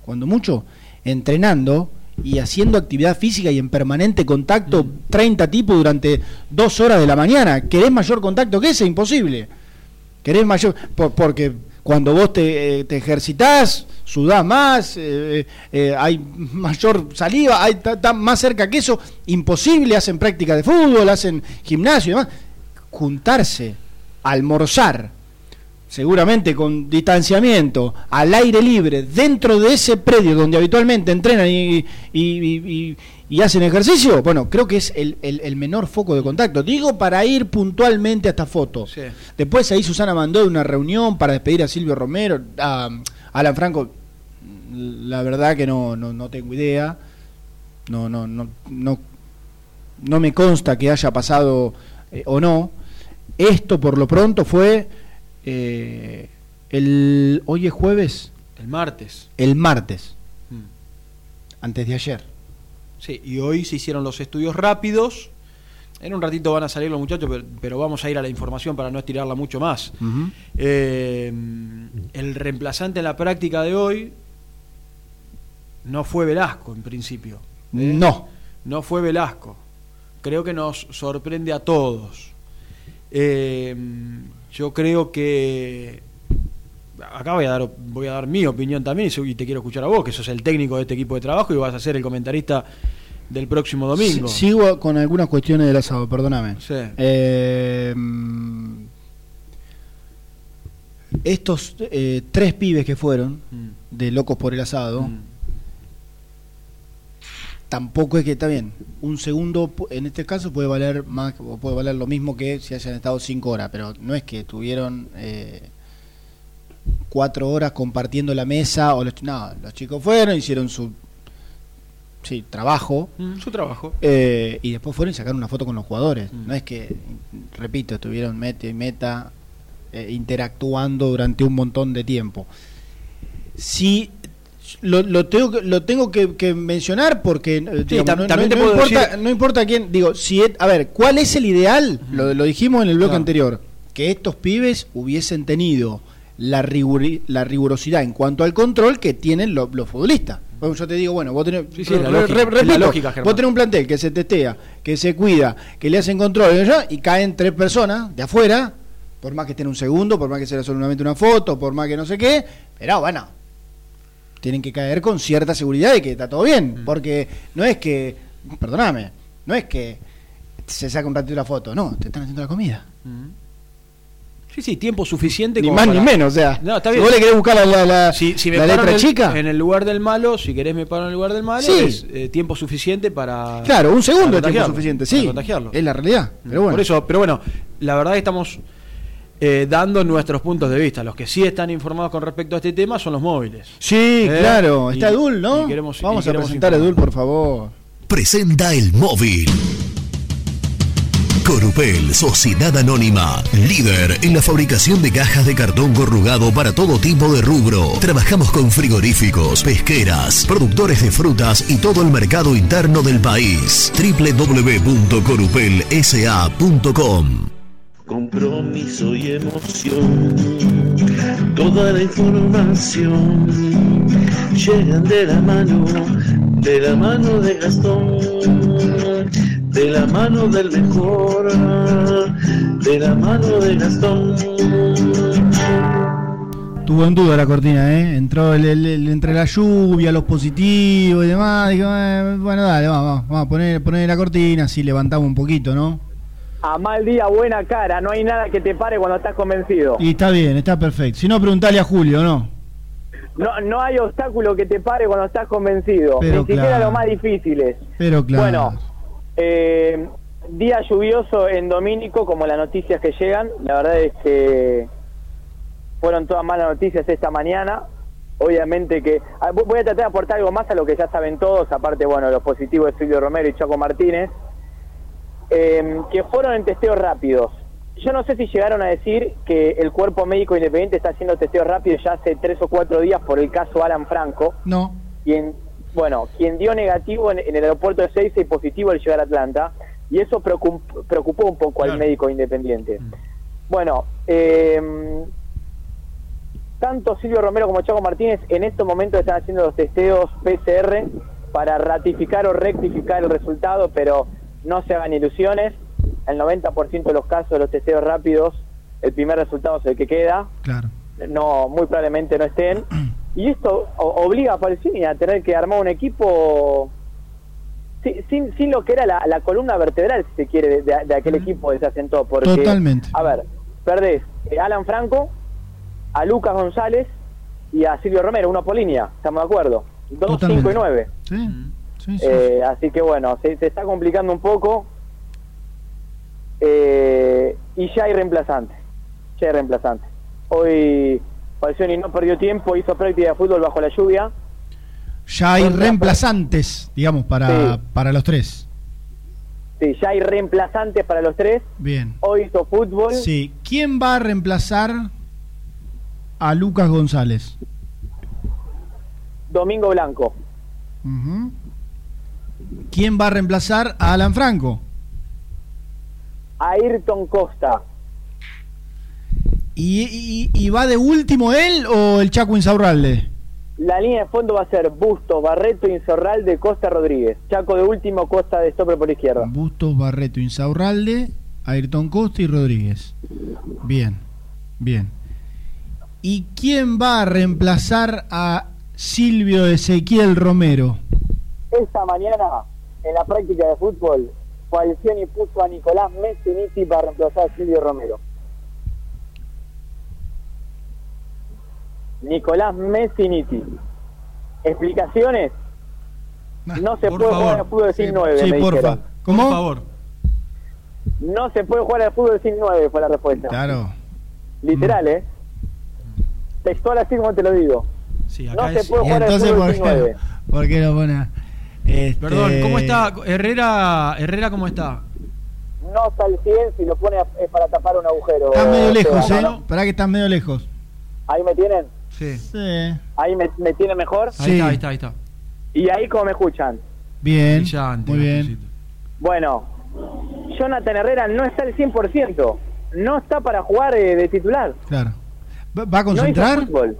cuando mucho, entrenando y haciendo actividad física y en permanente contacto, 30 tipos durante dos horas de la mañana. ¿Querés mayor contacto que ese? Imposible. ¿Querés mayor? por- porque cuando vos te, eh, te sudás más, eh, eh, hay mayor saliva, hay más cerca que eso, imposible, hacen práctica de fútbol, hacen gimnasio y demás. Juntarse, almorzar, seguramente con distanciamiento, al aire libre, dentro de ese predio donde habitualmente entrenan y, y- y- y- y hacen ejercicio, bueno, creo que es el, el- el menor foco de contacto. Digo para ir puntualmente a esta foto. Después ahí Susana mandó una reunión para despedir a Silvio Romero, a Alan Franco, la verdad que no, no, no tengo idea. No, no, no, no, no me consta que haya pasado eh, o no. Esto por lo pronto fue eh, el hoy es jueves, El martes. el martes, Mm. antes de ayer. Sí, y hoy se hicieron los estudios rápidos. En un ratito van a salir los muchachos, pero, pero vamos a ir a la información para no estirarla mucho más. Eh, el reemplazante en la práctica de hoy no fue Velasco en principio. ¿eh? No. No fue Velasco. Creo que nos sorprende a todos. Eh, yo creo que acá voy a dar voy a dar mi opinión también y te quiero escuchar a vos, que sos el técnico de este equipo de trabajo y vas a ser el comentarista del próximo domingo. Si- Sigo con algunas cuestiones del asado, perdóname. Sí. Eh, mm, estos eh, tres pibes que fueron Mm. de Locos por el Asado, tampoco es que está bien. Un segundo, en este caso, puede valer más o puede valer lo mismo que si hayan estado cinco horas, pero no es que tuvieron eh, cuatro horas compartiendo la mesa. o los, No, los chicos fueron, hicieron su sí, trabajo. Mm, su trabajo. Eh, y después fueron y sacaron una foto con los jugadores. No es que, repito, estuvieron meta y meta eh, interactuando durante un montón de tiempo. Sí, lo, lo tengo, que- lo tengo que, que mencionar porque eh, digamos, no, también no- te no puedo importa, decir- no importa quién. Digo, si a ver, ¿cuál es el ideal? Lo, lo dijimos en el bloque anterior. Que estos pibes hubiesen tenido la, riguri- la rigurosidad en cuanto al control que tienen lo- los futbolistas. Bueno, yo te digo, bueno, vos tenés, Sí, sí, la lógica, repito, Germán. vos tenés un plantel que se testea, que se cuida, que le hacen control y caen tres personas de afuera, por más que estén un segundo, por más que sea solamente una foto, por más que no sé qué, pero bueno, tienen que caer con cierta seguridad de que está todo bien, Mm. porque no es que, perdóname, no es que se saca un ratito la foto, no, te están haciendo la comida. Mm. Sí, sí, tiempo suficiente Ni como más para- ni menos, o sea, No, está si bien. vos le querés buscar la, la, la- Si, si me la letra en el, chica, en el lugar del malo, si querés me paro en el lugar del malo, Sí. es eh, tiempo suficiente para. claro, un segundo para tiempo suficiente, para sí, contagiarlo. es la realidad, pero bueno. Por eso, pero bueno, la verdad que estamos eh, dando nuestros puntos de vista. Los que sí están informados con respecto a este tema son los móviles. Sí, Eh, claro, está y- Edul, ¿no? y queremos- Vamos a presentar a. Edul, por favor. Presenta el móvil. Corupel, Sociedad Anónima, líder en la fabricación de cajas de cartón corrugado para todo tipo de rubro. Trabajamos con frigoríficos, pesqueras, productores de frutas y todo el mercado interno del país. www.corupelsa.com compromiso y emoción. Toda la información llegan de la mano, de la mano de Gastón, de la mano del mejor, de la mano de Gastón. Tuvo en duda la cortina, ¿eh? Entró el, el- entre la lluvia, los positivos y demás. Dijo, eh, bueno, dale, vamos, vamos, vamos a poner, poner la cortina, así levantamos un poquito, ¿no? A mal día, buena cara. No hay nada que te pare cuando estás convencido. Y está bien, está perfecto. Si no, preguntale a Julio, ¿no? No, no hay obstáculo que te pare cuando estás convencido. Pero Ni siquiera claro. los más difíciles. Pero claro. Bueno, eh, día lluvioso en Domínico, como las noticias que llegan. La verdad es que fueron todas malas noticias esta mañana. Obviamente que ah, vo- voy a tratar de aportar algo más a lo que ya saben todos, aparte, bueno, los positivos de Silvio Romero y Chaco Martínez, eh, que fueron en testeos rápidos. Yo no sé si llegaron a decir que el cuerpo médico independiente está haciendo testeos rápidos ya hace tres o cuatro días por el caso Alan Franco No. quien, bueno, quien dio negativo en, en el aeropuerto de Seiza y positivo al llegar a Atlanta, y eso preocup- preocupó un poco al médico independiente. Bueno, eh, tanto Silvio Romero como Chaco Martínez en estos momentos están haciendo los testeos PCR para ratificar o rectificar el resultado, pero no se hagan ilusiones. El 90% de los casos de los testeos rápidos, el primer resultado es el que queda Claro. no muy probablemente no estén (clears throat) y esto o- obliga a Falcini a tener que armar un equipo si- sin, sin lo que era la, la columna vertebral si se quiere de, de- de aquel equipo que se asentó porque Totalmente. a ver perdés eh, Alan Franco a Lucas González y a Silvio Romero uno por línea estamos de acuerdo dos Totalmente. cinco y nueve Sí, sí, sí. eh, así que bueno, se, se está complicando un poco. Eh, y ya hay reemplazantes. Ya hay reemplazantes. Hoy Falcioni no perdió tiempo, hizo práctica de fútbol bajo la lluvia. Ya hay reemplazantes, digamos, para, Sí. para los tres. Sí, ya hay reemplazantes para los tres. Bien. Hoy hizo fútbol. Sí. ¿Quién va a reemplazar a Lucas González? Domingo Blanco. Ujú. ¿Quién va a reemplazar a Alan Franco? Ayrton Costa. ¿Y, y- y va de último él o el Chaco Insaurralde? La línea de fondo va a ser Busto, Barreto, Insorral de Costa Rodríguez. Chaco de último, Costa de stopper por izquierda. Bustos, Barreto, Insaurralde, Ayrton Costa y Rodríguez. Bien, bien. ¿Y quién va a reemplazar a Silvio Ezequiel Romero? Esta mañana, en la práctica de fútbol, Falcioni puso a Nicolás Messiniti para reemplazar a Silvio Romero. Nicolás Messiniti. ¿Explicaciones? No se por puede favor. jugar al fútbol sin 9, Sí, me porfa. dijeron. ¿Cómo? Por favor. No se puede jugar al fútbol sin 9, fue la respuesta. Claro. Literal, ¿eh? Textual así como te lo digo. Sí, No se puede ¿Y jugar al fútbol por sin qué, 9. por qué lo pone? Este, Perdón, ¿cómo está? Herrera, Herrera ¿cómo está? No está al 100 si lo pone a- es para tapar un agujero. Está medio lejos, Esteban, ¿eh? ¿no? Pará que estás medio lejos. Ahí me tienen. Sí. Sí. Ahí me, me tienen mejor. Ahí Sí. está, ahí está, ahí está. Y ahí como me escuchan. Bien. Brillante, Muy bien. Bueno, Jonathan Herrera no está al 100%. No está para jugar eh, de titular. Claro. ¿Va, a No concentrar? fútbol.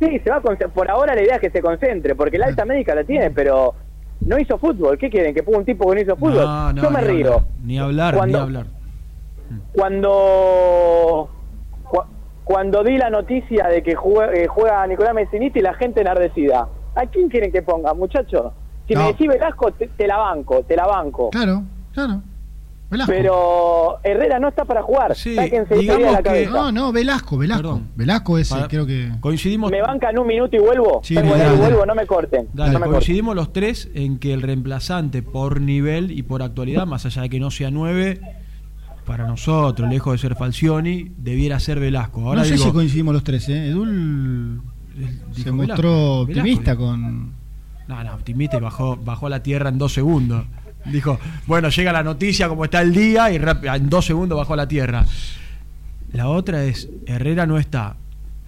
Sí, se va a. Por ahora la idea es que se concentre, porque la alta médica la tiene, pero no hizo fútbol. ¿Qué quieren? ¿Que ponga un tipo que no hizo fútbol? No, no, Yo me ni río. hablar, Ni hablar, Cuando- ni hablar. Cuando cu- cuando di la noticia de que juega, eh, juega Nicolás Messiniti, la gente enardecida. ¿A quién quieren que ponga, muchachos? Si No. me decís Velasco, te, te la banco, te la banco. Claro, claro. Velasco. Pero Herrera no está para jugar. Sáquense idea de la cabeza. No, no, Velasco, Velasco. Velasco es, eh, creo que. Coincidimos. ¿Me bancan un minuto y vuelvo? Sí, dale, ahí y dale. vuelvo, no me corten. Dale, no me corten. coincidimos los tres en que el reemplazante por nivel y por actualidad, más allá de que no sea nueve, para nosotros, lejos de ser Falcioni, debiera ser Velasco. Ahora no sé digo, si coincidimos los tres, ¿eh? Edul se mostró Velasco, optimista Velasco. con. No, no, optimista y bajó, bajó a la tierra en dos segundos. Dijo, bueno, llega la noticia como está el día y en dos segundos bajó a la tierra. La otra es, Herrera no está.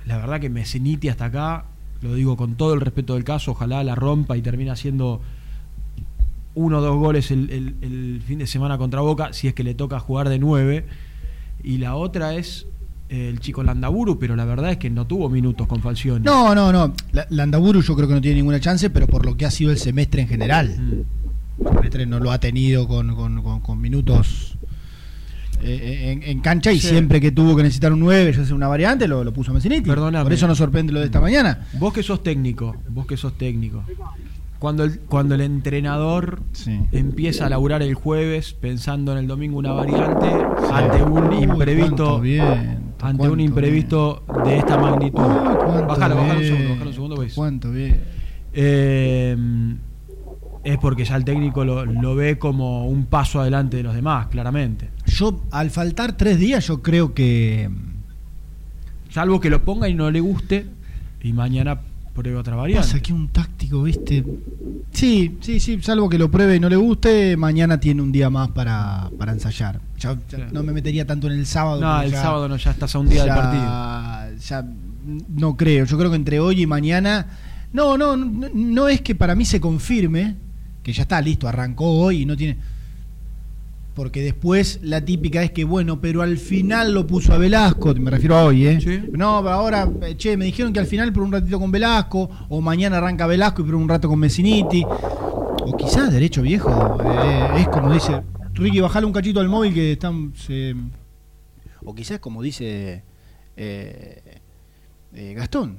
La verdad que Messiniti hasta acá, lo digo con todo el respeto del caso, ojalá la rompa y termine haciendo uno o dos goles el, el- el fin de semana contra Boca, si es que le toca jugar de nueve. Y la otra es eh, el chico Landaburu, pero la verdad es que no tuvo minutos con Falcioni. No, no, no. La- Landaburu yo creo que no tiene ninguna chance, pero por lo que ha sido el semestre en general. Mm. Semestre no lo ha tenido con, con- con- con minutos eh, en, en cancha y Sí. siempre que tuvo que necesitar un 9, ya sea una variante, lo, lo puso Messiniti. Perdóname. Por eso nos sorprende lo de esta mañana. Vos que sos técnico, vos que sos técnico. Cuando el, cuando el entrenador empieza a laburar el jueves pensando en el domingo una variante ante un Uy, imprevisto ante un imprevisto de esta magnitud. cuánto Bájalo, bájalo un segundo, bájalo un segundo, pues. Cuánto bien. Eh, es porque ya el técnico lo, lo ve como un paso adelante de los demás, claramente. Yo, al faltar tres días, yo creo que. Salvo que lo ponga y no le guste y mañana pruebe otra variante. Pasa que un táctico, ¿viste? Sí, sí, sí, salvo que lo pruebe y no le guste, mañana tiene un día más para, para ensayar. Ya, ya no me metería tanto en el sábado. No, el ya- sábado no, ya estás a un día del partido. Ya no creo. Yo creo que entre hoy y mañana. No, no, no, no es que para mí se confirme que ya está listo, arrancó hoy y no tiene. Porque después la típica es que, bueno, pero al final lo puso a Velasco, me refiero a hoy, ¿eh? No, pero ahora, eh, che, me dijeron que al final por un ratito con Velasco, o mañana arranca Velasco y por un rato con Messiniti. O quizás derecho viejo, eh, es como dice, Ricky, bajale un cachito al móvil que están... se- O quizás como dice eh, eh, Gastón,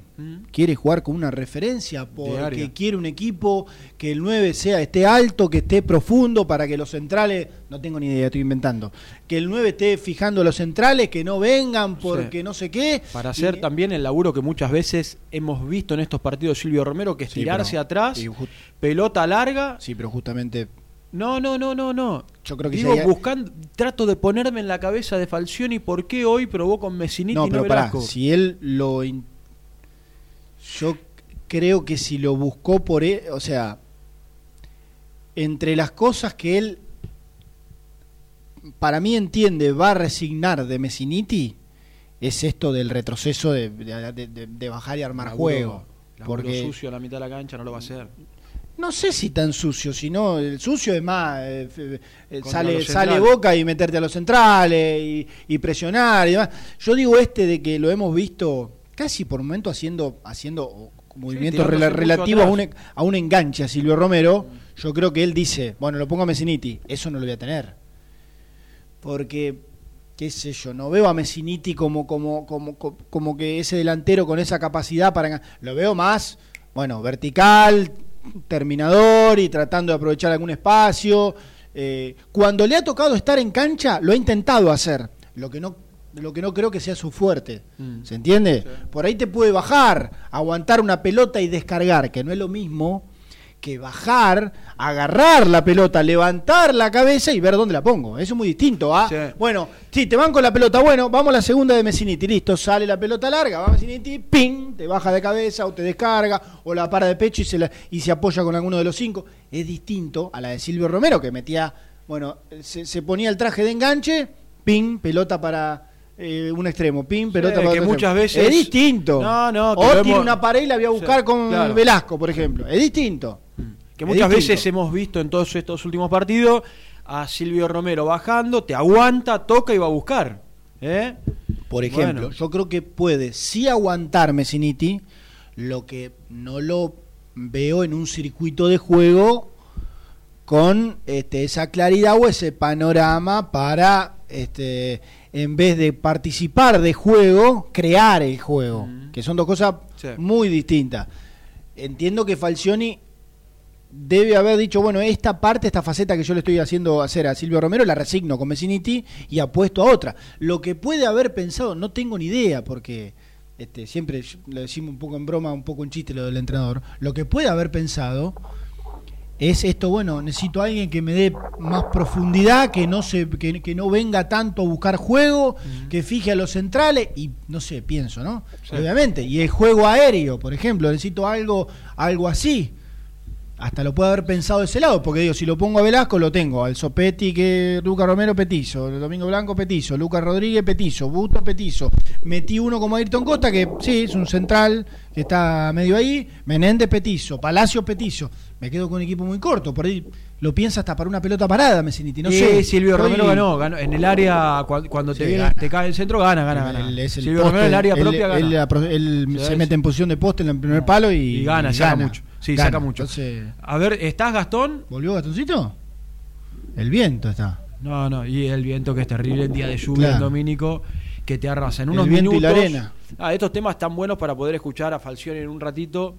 quiere jugar con una referencia porque quiere un equipo que el 9 sea esté alto, que esté profundo para que los centrales, no tengo ni idea, estoy inventando, que el 9 esté fijando a los centrales, que no vengan porque Sí. no sé qué. Para hacer también el laburo que muchas veces hemos visto en estos partidos Silvio Romero, que es Sí, tirarse pero- atrás, pelota larga. Sí, pero justamente No, no, no, no, no. Yo creo que Digo, buscando, trato de ponerme en la cabeza de Falcioni por qué hoy probó con Messiniti No, y pero no pará, si él lo... in- Yo creo que si lo buscó por él, o sea, entre las cosas que él, para mí entiende, va a resignar de Messiniti, es esto del retroceso de, de- de- de bajar y armar Laburo- juego. laburo Porque sucio a la mitad de la cancha no lo va a hacer. No sé si tan sucio, sino el sucio es más, eh, eh, sale, sale boca y meterte a los centrales y, y presionar y demás. Yo digo este de que lo hemos visto casi por momento haciendo, haciendo movimientos relativos a un, atrás. a un enganche a Silvio Romero. Yo creo que él dice, bueno, lo pongo a Messiniti, eso no lo voy a tener. Porque, qué sé yo, no veo a Messiniti como, como, como, como, que ese delantero con esa capacidad para... Lo veo más, bueno, vertical, terminador y tratando de aprovechar algún espacio. Eh, cuando le ha tocado estar en cancha, lo ha intentado hacer. Lo que no, lo que no creo que sea su fuerte. Mm. ¿Se entiende? Por ahí te puede bajar, aguantar una pelota y descargar, que no es lo mismo que bajar, agarrar la pelota, levantar la cabeza y ver dónde la pongo. Eso es muy distinto. ¿ah? Bueno, si te van con la pelota, bueno, vamos a la segunda de Messiniti, listo, sale la pelota larga, va Messiniti, ping, te baja de cabeza o te descarga o la para de pecho y se, la- y se apoya con alguno de los cinco. Es distinto a la de Silvio Romero que metía, bueno, se, se ponía el traje de enganche, ping, pelota para... eh, un extremo, ping, pelota para que otro muchas extremo. veces- Es distinto. No, no, o tiene hemos- una pared y la voy a buscar Sí, con claro. Velasco, por ejemplo. Es distinto. Que muchas veces hemos visto en todos estos últimos partidos a Silvio Romero bajando, te aguanta, toca y va a buscar. ¿eh? Por ejemplo, Bueno. yo creo que puede sí aguantar Messiniti, lo que no lo veo en un circuito de juego con este, esa claridad o ese panorama para, este, en vez de participar de juego, crear el juego, que son dos cosas Sí. muy distintas. Entiendo que Falcioni debe haber dicho, bueno, esta parte, esta faceta que yo le estoy haciendo hacer a Silvio Romero, la resigno con Messiniti y apuesto a otra. Lo que puede haber pensado, no tengo ni idea, porque este, siempre lo decimos un poco en broma, un poco en chiste lo del entrenador, lo que puede haber pensado es esto, bueno, necesito a alguien que me dé más profundidad, que no se, que, que no venga tanto a buscar juego, que fije a los centrales, y no sé, pienso, ¿no? Obviamente. Y el juego aéreo, por ejemplo, necesito algo, algo así. Hasta lo puede haber pensado de ese lado, porque digo, si lo pongo a Velasco, lo tengo. Al Sopetti, que Lucas Romero, Petizo. Domingo Blanco, Petizo. Lucas Rodríguez, Petizo. Busto, Petizo. Metí uno como Ayrton Costa, que sí, es un central que está medio ahí. Menéndez, Petizo. Palacio, Petizo. Me quedo con un equipo muy corto. Por ahí lo piensa hasta para una pelota parada, Messiniti. No Sí, sé. Silvio Estoy- Romero ganó, ganó. En el área, cua- cuando te, Sí, viene- gana. te cae el centro, gana, gana, gana. El Silvio poste, Romero en el área propia gana. él se mete en posición de poste en el primer palo y, Y gana, mucho. Sí, Gana. saca mucho. Entonces, A ver, ¿estás Gastón? ¿Volvió Gastoncito? El viento está. No, no, y el viento que es terrible en día de lluvia Claro. en Domínico, que te arrasa. En El unos y minutos. la arena. Ah, estos temas están buenos para poder escuchar a Falcioni en un ratito,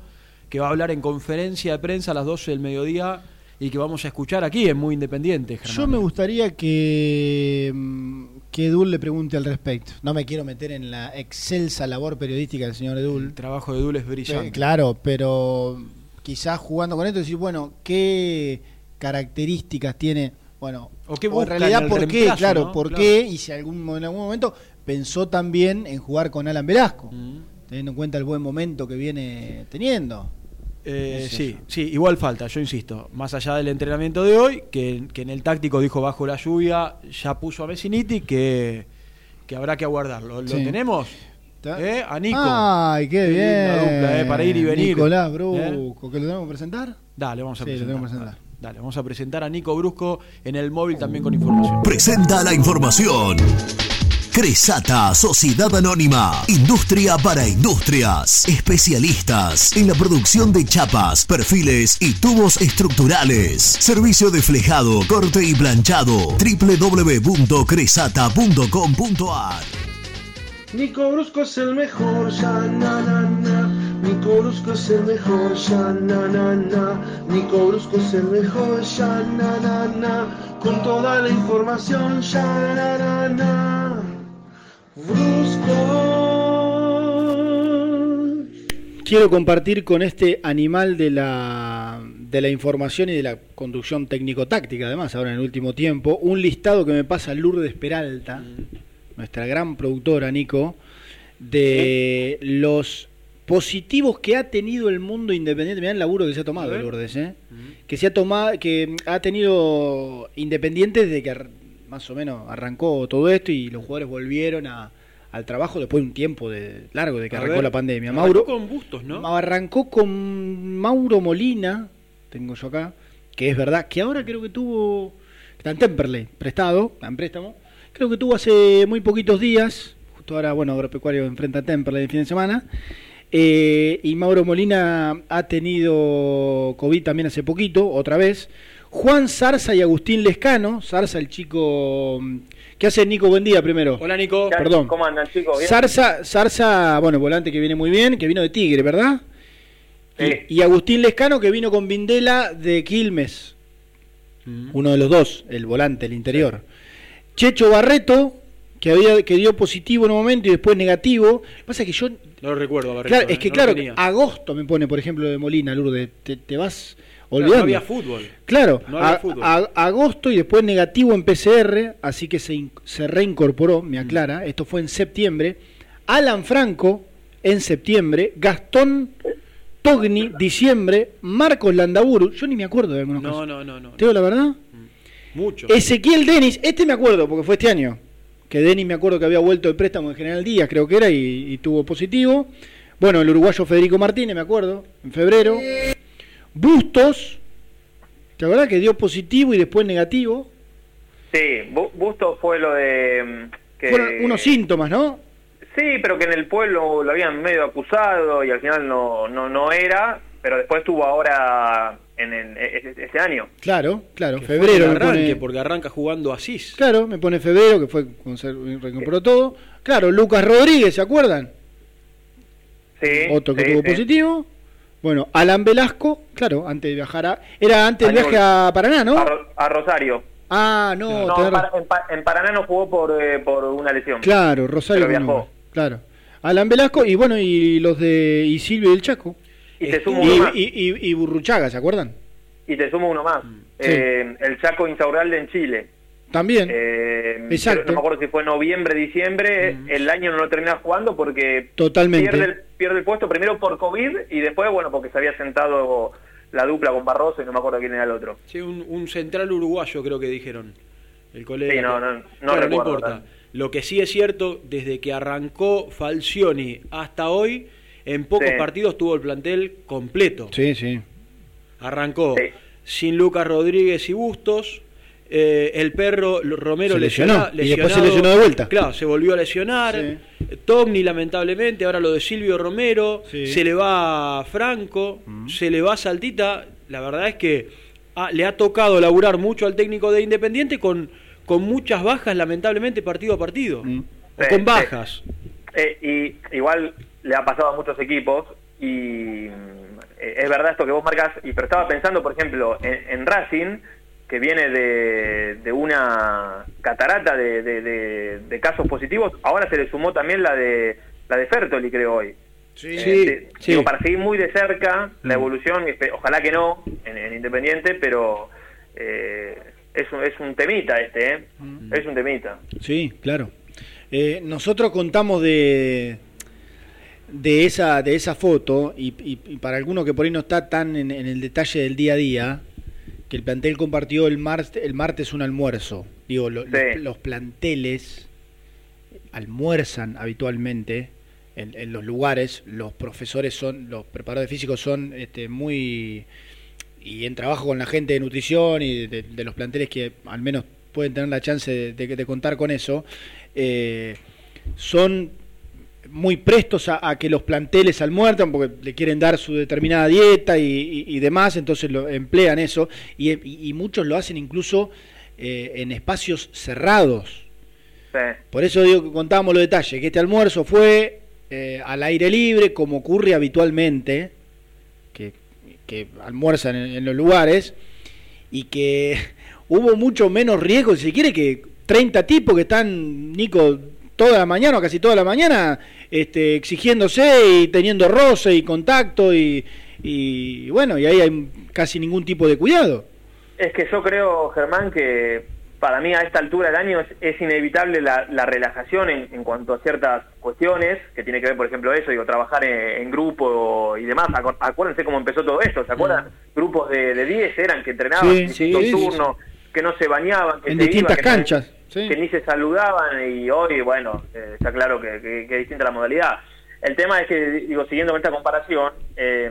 que va a hablar en conferencia de prensa a las 12 del mediodía y que vamos a escuchar aquí en Muy Independiente, Germán. Yo me gustaría que, mm, que Edul le pregunte al respecto. No me quiero meter en la excelsa labor periodística del señor Edul. El trabajo de Edul es brillante. Eh, claro, pero quizás jugando con esto decir, bueno, ¿qué características tiene? Bueno, O qué en realidad, ¿por qué? Claro, ¿no? ¿por Claro. qué? Y si algún, en algún momento pensó también en jugar con Alan Velasco, Mm. teniendo en cuenta el buen momento que viene teniendo. Eh, sí, eso. sí, igual falta, yo insisto, más allá del entrenamiento de hoy, que, que en el táctico dijo bajo la lluvia, ya puso a Messiniti, que, que habrá que aguardarlo. ¿Lo Sí. tenemos? ¿Eh? A Nico. Ay, qué, Qué bien. dupla, eh, para ir y venir. Nicolás ¿Eh? Brusco, ¿que lo tenemos que presentar? Dale, vamos a Sí, lo presentar. tenemos que presentar. Dale, vamos a presentar a Nico Brusco en el móvil también con información. Presenta la información. Cresata, Sociedad Anónima, Industria para Industrias, especialistas en la producción de chapas, perfiles y tubos estructurales. Servicio de flejado, corte y planchado. www.cresata.com.ar Nico Brusco es el mejor, ya na na na. Nico Brusco es el mejor, ya na na na. Nico Brusco es el mejor, ya na na na. Con toda la información, ya na na na. Brusco. Quiero compartir con este animal de la, de la información y de la conducción técnico-táctica, además, ahora en el último tiempo, un listado que me pasa Lourdes Peralta, nuestra gran productora, Nico, de los positivos que ha tenido el mundo independiente. Mirá el laburo que se ha tomado. Lourdes, ¿eh? que se ha tomado, que ha tenido independiente desde que más o menos arrancó todo esto y los jugadores volvieron a- al trabajo después de un tiempo de largo de que A arrancó ver, la pandemia. arrancó Mauro con Bustos, ¿no? Arrancó con Mauro Molina, tengo yo acá, que es verdad que ahora creo que tuvo está en Temperley, prestado, en préstamo. Creo que tuvo hace muy poquitos días, justo ahora, bueno, Agropecuario enfrenta a Temperley el fin de semana. Eh, y Mauro Molina ha tenido COVID también hace poquito, otra vez. Juan Zarza y Agustín Lescano. Zarza, el chico. mm, ¿Qué hace Nico? Buen día primero. Hola Nico. Perdón. ¿Cómo andan, chicos? ¿Bien? Zarza, Zarza, bueno, volante que viene muy bien, que vino de Tigre, ¿verdad? Y, y Agustín Lescano que vino con Vindela de Quilmes. Uno de los dos, el volante, el interior. Checho Barreto, que había que dio positivo en un momento y después negativo. Pasa que yo No lo recuerdo, Barreto, Claro, eh, es que no lo claro, agosto me pone, por ejemplo, de Molina, Lourdes, te, te vas olvidando. no había fútbol. Claro, No había a- fútbol. a- agosto y después negativo en PCR, así que se, se reincorporó, me Mm. aclara, esto fue en septiembre. Alan Franco en septiembre, Gastón Togni, diciembre, Marcos Landaburu, yo ni me acuerdo de algunos No, casos. no, no, no. ¿Te digo la verdad? Mucho. Ezequiel Denis, este me acuerdo porque fue este año. Que Denis me acuerdo que había vuelto de préstamo en General Díaz, creo que era, y, y tuvo positivo. Bueno, el uruguayo Federico Martínez, me acuerdo, en febrero. Bustos, ¿te acuerdas que dio positivo y después negativo? Sí, Bu- Busto fue lo de... mm, Que... Fueron unos síntomas, ¿no? Sí, pero que en el pueblo lo habían medio acusado y al final no, no, no era, pero después estuvo ahora en el, e- e- este año. Claro, claro, Que febrero me arranque, pone. porque arranca jugando Asís. Claro, me pone febrero, que fue cuando se reincorporó todo. Claro, Lucas Rodríguez, ¿se acuerdan? Sí, Otro que sí, tuvo sí. positivo. Bueno, Alan Velasco, claro, antes de viajar a... Era antes del viaje a Paraná, ¿no? A, Ro- a Rosario. Ah, no, No, en, en en Paraná no jugó por, eh, por una lesión. Claro, Rosario. Pero viajó. Claro. Alan Velasco y bueno, y los de y Silvio del Chaco. Y te sumo y, uno más. y, y- y Burruchaga, ¿se acuerdan? Y te sumo uno más. Mm. Eh, el Chaco Insaurralde en Chile. También. Eh, Exacto. No me acuerdo si fue noviembre, diciembre. El año no lo termina jugando porque Totalmente. pierde el, pierde el puesto primero por COVID y después, bueno, porque se había sentado la dupla con Barroso y no me acuerdo quién era el otro. Sí, un, un central uruguayo creo que dijeron. El colega. Sí, no, no, no Claro, recuerdo, importa. Lo que sí es cierto, desde que arrancó Falcioni hasta hoy, en pocos Sí. partidos tuvo el plantel completo. Sí, sí. Arrancó sin Lucas Rodríguez y Bustos. eh, el perro Romero Se lesionó, y después se lesionó de vuelta. Claro, se volvió a lesionar. Togni, lamentablemente, ahora lo de Silvio Romero. Sí. Se le va a Franco, se le va a Saltita. La verdad es que ah, le ha tocado laburar mucho al técnico de Independiente con, con muchas bajas, lamentablemente, partido a partido. O Sí, con sí. bajas. Eh, y igual le ha pasado a muchos equipos y mm, eh, es verdad esto que vos marcas, y pero estaba pensando, por ejemplo, en, en Racing, que viene de, de una catarata de, de- de- de casos positivos, ahora se le sumó también la de la de Fertoli, creo hoy. Sí, Eh, sí, digo, para seguir muy de cerca la evolución, espe- ojalá que no en, en Independiente, pero eh, es, un, es un temita este, ¿eh? Es un temita. Sí, claro. Eh, nosotros contamos de de esa de esa foto y, y- y para alguno que por ahí no está tan en, en el detalle del día a día que el plantel compartió el martes el martes un almuerzo. Digo lo- los, los planteles almuerzan habitualmente en, en los lugares. Los profesores son los preparadores físicos son este, muy y en trabajo con la gente de nutrición y de, de los planteles que al menos pueden tener la chance de, de- de contar con eso, eh, son muy prestos a, a que los planteles almuerzan porque le quieren dar su determinada dieta y, y- y demás, entonces lo emplean eso y, y- y muchos lo hacen incluso eh, en espacios cerrados. Sí. Por eso digo que contábamos los detalles, que este almuerzo fue eh, al aire libre, como ocurre habitualmente, que, que almuerzan en, en los lugares, y que (laughs) hubo mucho menos riesgo, si se quiere, que 30 tipos que están, Nico, toda la mañana o casi toda la mañana, este, exigiéndose y teniendo roce y contacto, y, y bueno, y ahí hay casi ningún tipo de cuidado. Es que yo creo, Germán, que para mí a esta altura del año es, es inevitable la, la relajación en, en cuanto a ciertas cuestiones, que tiene que ver, por ejemplo, eso, digo, trabajar en, en grupo y demás. Acu- Acuérdense cómo empezó todo esto, ¿se acuerdan? Grupos de, de 10 eran que entrenaban Mm. Sí, en sí, distintos sí, que no se bañaban, que En se distintas iban, que no- canchas, sí. que ni se saludaban y hoy, bueno, eh, está claro que, que- que es distinta la modalidad. El tema es que, digo, siguiendo con esta comparación, eh,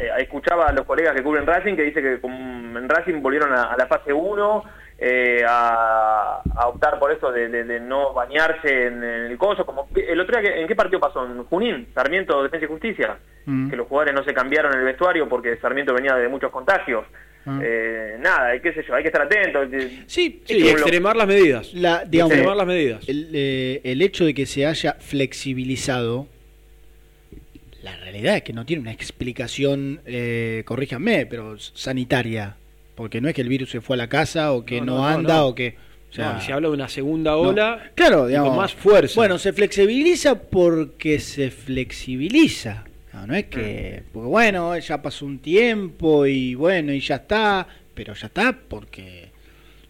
eh, escuchaba a los colegas que cubren Racing que dice que con- en Racing volvieron a, a la fase 1 eh, a, a optar por eso de, de- de no bañarse en, el coso. Como, el otro día, ¿en qué partido pasó? ¿En Junín? ¿Sarmiento, Defensa y Justicia? Mm. Que los jugadores no se cambiaron en el vestuario porque Sarmiento venía de muchos contagios. Ah. Eh, nada, qué sé yo, hay que estar atentos. Sí, Sí, extremar las medidas. La, digamos, extremar las medidas. El, eh, el hecho de que se haya flexibilizado, la realidad es que no tiene una explicación, eh, corríjanme, pero sanitaria. Porque no es que el virus se fue a la casa o que no, No, no, no, anda no. o que. O sea, No, y se habla de una segunda no. ola Claro, y digamos, con más fuerza. Bueno, se flexibiliza porque se flexibiliza. No, no es que. Porque bueno, ya pasó un tiempo y bueno, y ya está. Pero ya está porque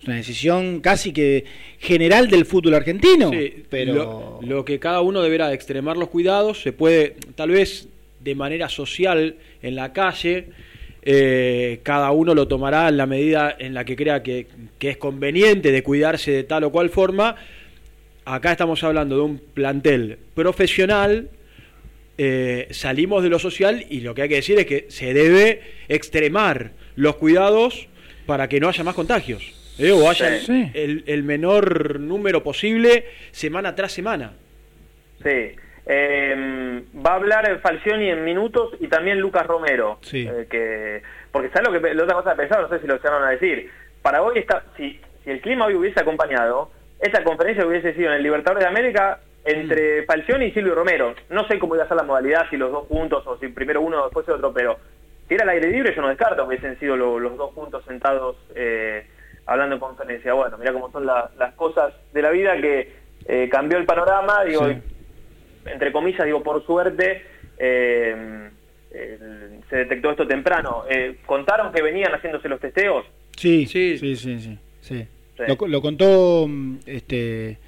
es una decisión casi que general del fútbol argentino. Sí, pero. lo, lo que cada uno deberá extremar los cuidados, se puede, tal vez de manera social en la calle, eh, cada uno lo tomará en la medida en la que crea que, que es conveniente de cuidarse de tal o cual forma. Acá estamos hablando de un plantel profesional, eh, salimos de lo social y lo que hay que decir es que se debe extremar los cuidados para que no haya más contagios. ¿eh? o haya Sí. el, el menor número posible semana tras semana. Sí. Eh, va a hablar Falcioni en minutos y también Lucas Romero. Sí. Eh, que, porque ¿sabes lo que la otra cosa de pensar? No sé si lo llegaron a decir. Para hoy, está, si, si el clima hoy hubiese acompañado, esta conferencia hubiese sido en el Libertadores de América entre Falcioni y Silvio Romero. No sé cómo iba a ser la modalidad, si los dos juntos o si primero uno después el otro, pero si era el aire libre, yo no descarto que hubiesen sido lo- los dos juntos sentados eh, hablando en conferencia. Bueno, mira cómo son la- las cosas de la vida que eh, cambió el panorama, digo, Sí. entre comillas, digo, por suerte. eh, se detectó esto temprano. Eh, ¿Contaron que venían haciéndose los testeos? Sí, sí, sí, sí, sí. sí. Lo, lo contó mm, este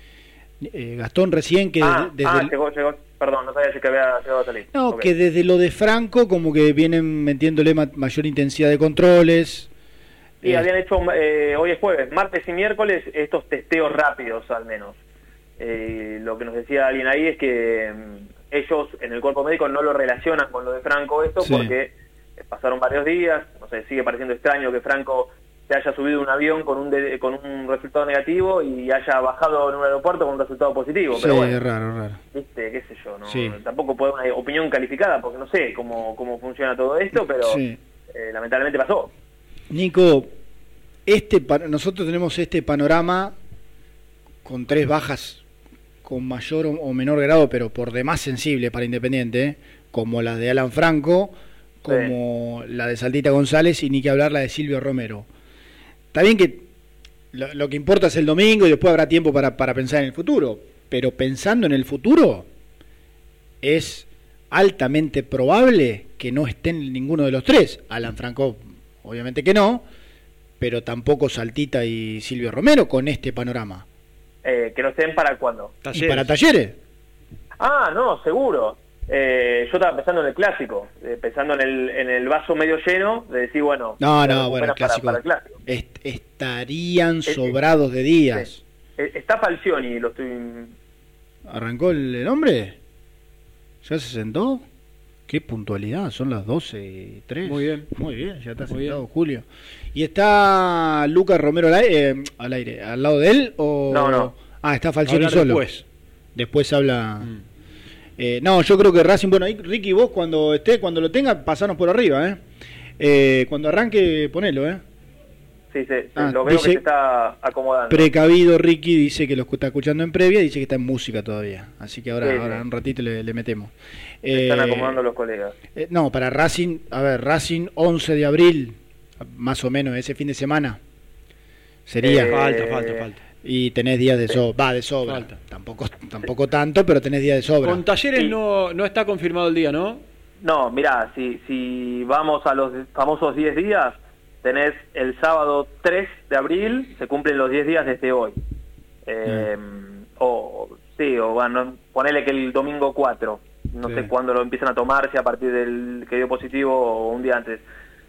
eh, Gastón recién que ah, desde ah, el- llegó, llegó. Perdón, no sabía si que había llegado a salir. no, que desde lo de Franco como que vienen metiéndole ma- mayor intensidad de controles. Sí, Eh, habían hecho, eh, hoy es jueves, martes y miércoles, estos testeos rápidos al menos. Eh, lo que nos decía alguien ahí es que mm, ellos en el cuerpo médico no lo relacionan con lo de Franco esto Sí. porque eh, pasaron varios días, no sé, sigue pareciendo extraño que Franco se haya subido un avión con un de- con un resultado negativo y haya bajado en un aeropuerto con un resultado positivo, sí, pero bueno, es raro, raro. viste, qué sé yo, no, Sí. tampoco puedo una opinión calificada porque no sé cómo, cómo funciona todo esto, pero Sí. eh, lamentablemente pasó. Nico, este nosotros tenemos este panorama con tres bajas con mayor o, menor grado, pero por demás sensible para Independiente, ¿eh? como la de Alan Franco, como la de Saltita González y ni que hablar la de Silvio Romero. Está bien que lo, lo que importa es el domingo y después habrá tiempo para, para pensar en el futuro, pero pensando en el futuro, es altamente probable que no estén ninguno de los tres. Alan Franco, obviamente que no, pero tampoco Saltita y Silvio Romero con este panorama. Eh, que no estén para cuándo. ¿Y para talleres? Ah, no, seguro. Eh, yo estaba pensando en el clásico, eh, pensando en el, en el vaso medio lleno, de decir, bueno, No, no, bueno, el clásico. Para, para el clásico. Est- estarían sobrados de días. Eh, Está Falcioni, lo estoy... ¿Arrancó el, el hombre? ¿Ya se sentó? Qué puntualidad, son las 12 y 3. Muy bien. Muy bien, ya está Muy sentado Julio. ¿Y está Lucas Romero al aire, eh, al aire, al lado de él? O... No, no. Ah, está Falcioni solo. después. Después habla... Eh, no, yo creo que Racing, bueno, ahí, Ricky, vos cuando esté, cuando lo tenga, pasanos por arriba, ¿eh? Eh, cuando arranque, ponelo, ¿eh? Sí, sí, sí, Ah, lo veo dice- que se está acomodando. Precavido Ricky dice que lo está escuchando en previa, dice que está en música todavía. Así que ahora, Sí, ahora sí. un ratito le, le metemos. Se están Eh, acomodando los colegas. eh, no, para Racing, a ver, Racing 11 de abril, más o menos, ese fin de semana. Sería. Eh, Falta, falta, falta. Y tenés días de sobra. Va, de sobra. Tampoco, tampoco tanto, pero tenés días de sobra. Con Talleres no, no está confirmado el día, ¿no? No, mirá, si, si vamos a los famosos 10 días, tenés el sábado 3 de abril, se cumplen los 10 días desde hoy. Eh, O, sí, o bueno, ponele que el domingo 4, no Sí. sé cuándo lo empiezan a tomar, si a partir del que dio positivo o un día antes.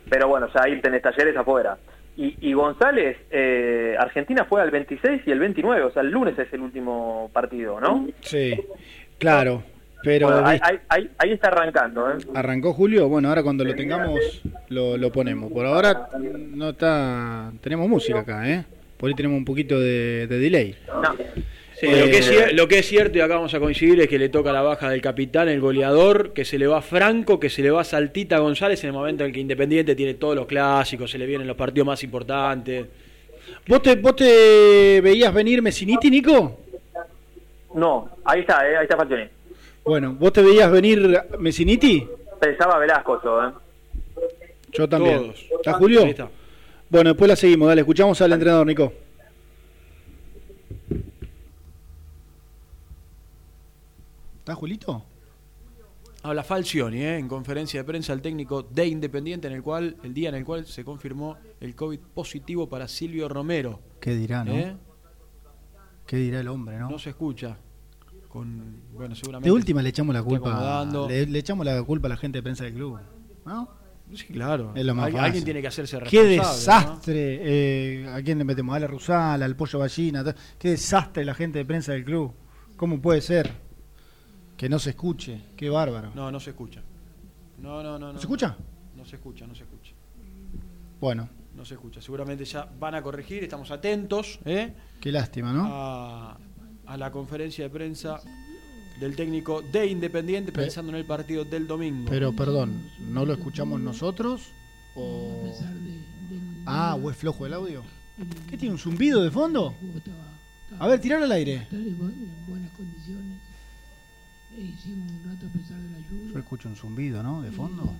Pero bueno, ya ahí tenés talleres afuera. Y, y González, eh, Argentina fue al 26 y el 29, o sea, el lunes es el último partido, ¿no? Sí, claro. Pero Bueno, ahí, ahí- ahí- está arrancando, ¿eh? arrancó Julio. Bueno, ahora cuando lo tengamos lo, lo ponemos. Por ahora no está. Tenemos música acá, ¿eh? Por ahí tenemos un poquito de, de delay. Sí, Eh, lo, que es, lo que es cierto, y acá vamos a coincidir, es que le toca la baja del capitán, el goleador, que se le va Franco, que se le va Saltita González en el momento en el que Independiente tiene todos los clásicos, se le vienen los partidos más importantes. ¿Vos te, vos te veías venir Messiniti, Nico? No, ahí está, eh, ahí está Falcioni. Bueno, ¿vos te veías venir Messiniti? Pensaba Velasco yo, ¿eh? Yo también. Todos. ¿Está Julio? Ahí está. Bueno, después la seguimos, dale, escuchamos al entrenador, Nico. ¿Está Julito? Habla Falcioni, ¿eh? en conferencia de prensa el técnico de Independiente, en el cual el día en el cual se confirmó el COVID positivo para Silvio Romero. ¿Qué dirá, no? ¿Eh? ¿Qué dirá el hombre, no? No se escucha. Con, bueno, seguramente De última le echamos la culpa. Le, le echamos la culpa a la gente de prensa del club. ¿No? Sí, claro. Es lo más Al- fácil. alguien tiene que hacerse Qué responsable. ¿no? desastre. eh, ¿A quién le metemos? A la Rusal, al Pollo Gallina. Qué desastre la gente de prensa del club. ¿Cómo puede ser? Que no se escuche. Qué bárbaro. No, no se escucha. No, no, no. ¿No, se escucha? No se escucha, no se escucha. Bueno, No se escucha. Seguramente ya van a corregir, estamos atentos ¿eh? qué lástima, ¿no? a, a la conferencia de prensa del técnico de Independiente Pe- pensando en el partido del domingo. Pero perdón, ¿no lo escuchamos nosotros? O... Ah, ¿o es flojo el audio? ¿Qué tiene un zumbido de fondo? A ver, tiralo al aire. en buenas condiciones. E hicimos un rato a pesar de la lluvia. Yo escucho un zumbido, ¿no? De fondo.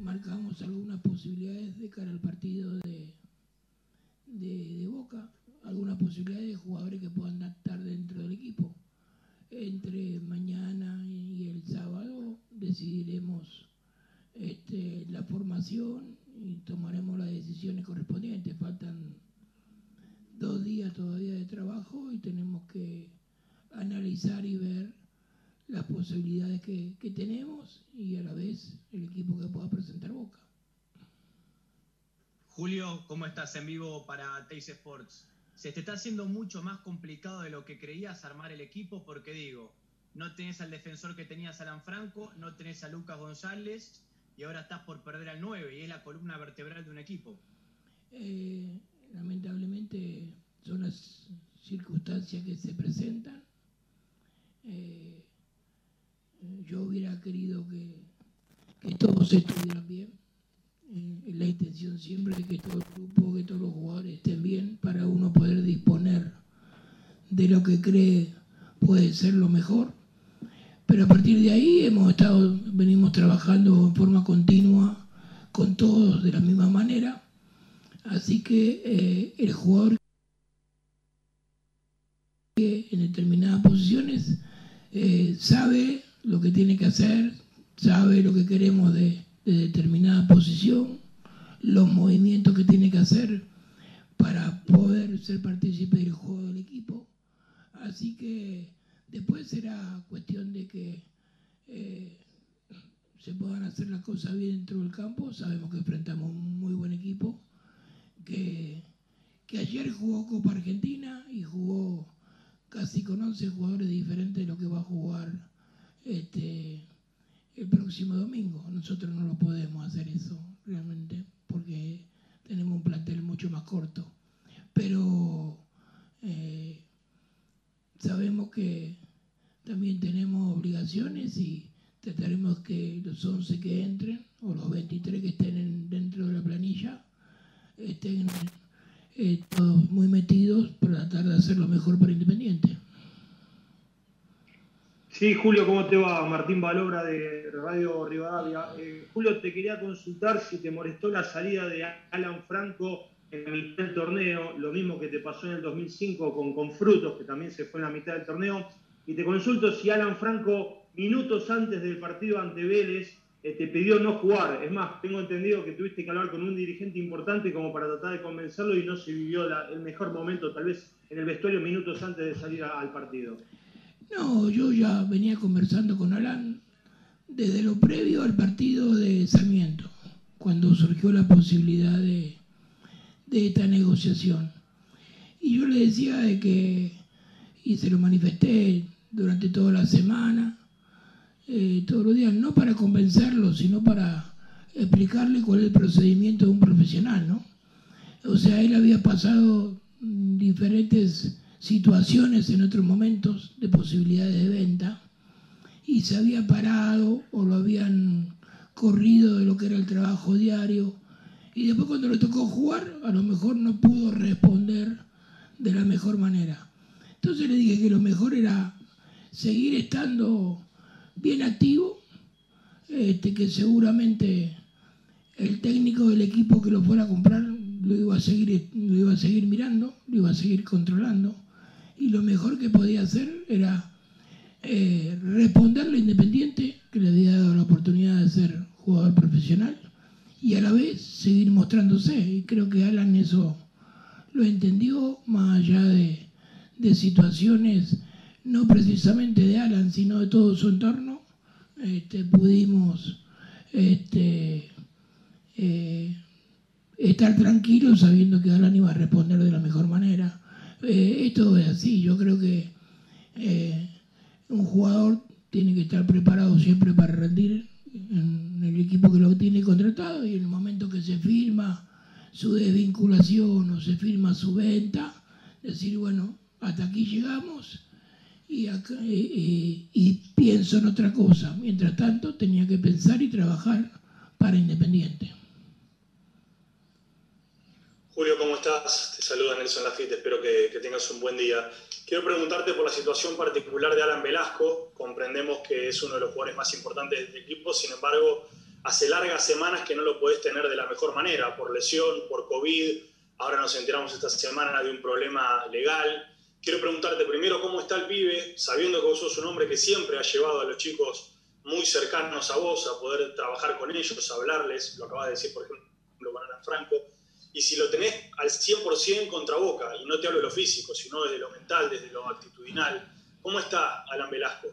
marcamos algunas posibilidades de cara al partido de, de, de Boca, algunas posibilidades de jugadores que puedan estar dentro del equipo. Entre mañana y el sábado decidiremos este, la formación y tomaremos las decisiones correspondientes. Faltan dos días todavía de trabajo y tenemos que analizar y ver las posibilidades que, que tenemos y a la vez el equipo que pueda presentar Boca. Julio, ¿cómo estás en vivo para Teis Sports? Se te está haciendo mucho más complicado de lo que creías armar el equipo porque digo, no tenés al defensor que tenías Alan Franco, no tenés a Lucas González y ahora estás por perder al 9 y es la columna vertebral de un equipo. Eh, lamentablemente son las circunstancias que se presentan. Eh, yo hubiera querido que, que todos estuvieran bien. Eh, la intención siempre es que todo el grupo, que todos los jugadores estén bien para uno poder disponer de lo que cree puede ser lo mejor. Pero a partir de ahí hemos estado, venimos trabajando en forma continua con todos de la misma manera. Así que eh, el jugador que en determinadas posiciones eh, sabe lo que tiene que hacer, sabe lo que queremos de, de determinada posición, los movimientos que tiene que hacer para poder ser partícipe del juego del equipo. Así que después será cuestión de que eh, se puedan hacer las cosas bien dentro del campo. Sabemos que enfrentamos un muy buen equipo, que, que ayer jugó Copa Argentina y jugó casi con 11 jugadores diferentes de lo que va a jugar este, el próximo domingo. Nosotros no lo podemos hacer eso realmente porque tenemos un plantel mucho más corto. Pero eh, sabemos que también tenemos obligaciones y trataremos que los 11 que entren o los 23 que estén en- dentro de la planilla estén eh, todos muy metidos para tratar de hacer lo mejor para Independiente. Sí, Julio, ¿cómo te va? Martín Valobra de Radio Rivadavia. Eh, Julio, te quería consultar si te molestó la salida de Alan Franco en la mitad del torneo, lo mismo que te pasó en el 2005 con, con Frutos, que también se fue en la mitad del torneo. Y te consulto si Alan Franco, minutos antes del partido ante Vélez, eh, te pidió no jugar. Es más, tengo entendido que tuviste que hablar con un dirigente importante como para tratar de convencerlo y no se vivió la- el mejor momento, tal vez en el vestuario, minutos antes de salir al partido. No, yo ya venía conversando con Alan desde lo previo al partido de Sarmiento, cuando surgió la posibilidad de, esta negociación. Y yo le decía de que, y se lo manifesté durante toda la semana, eh, todos los días, no para convencerlo, sino para explicarle cuál es el procedimiento de un profesional, ¿no? O sea, él había pasado diferentes situaciones en otros momentos de posibilidades de venta y se había parado o lo habían corrido de lo que era el trabajo diario y después cuando le tocó jugar a lo mejor no pudo responder de la mejor manera. Entonces le dije que lo mejor era seguir estando bien activo, este, que seguramente el técnico del equipo que lo fuera a comprar lo iba a seguir, lo iba a seguir mirando, lo iba a seguir controlando. Y lo mejor que podía hacer era eh, responderle Independiente, que le había dado la oportunidad de ser jugador profesional, y a la vez seguir mostrándose. Y creo que Alan eso lo entendió más allá de, de situaciones, no precisamente de Alan, sino de todo su entorno. Este, pudimos este, eh, estar tranquilos sabiendo que Alan iba a responder de la mejor manera. Eh, esto es así, yo creo que eh, un jugador tiene que estar preparado siempre para rendir en el equipo que lo tiene contratado y en el momento que se firma su desvinculación o se firma su venta, decir, bueno, hasta aquí llegamos y, acá- eh, y pienso en otra cosa. Mientras tanto, tenía que pensar y trabajar para Independiente. Julio, ¿cómo estás? Te saluda Nelson Lafitte, espero que, que tengas un buen día. Quiero preguntarte por la situación particular de Alan Velasco. Comprendemos que es uno de los jugadores más importantes del equipo, sin embargo, hace largas semanas que no lo podés tener de la mejor manera, por lesión, por COVID, ahora nos enteramos esta semana de un problema legal. Quiero preguntarte primero cómo está el pibe, sabiendo que vos sos un hombre que siempre ha llevado a los chicos muy cercanos a vos, a poder trabajar con ellos, hablarles, lo acabas de decir, por ejemplo, con Ana Franco, y si lo tenés al 100% contra Boca, y no te hablo de lo físico, sino desde lo mental, desde lo actitudinal, ¿cómo está Alan Velasco?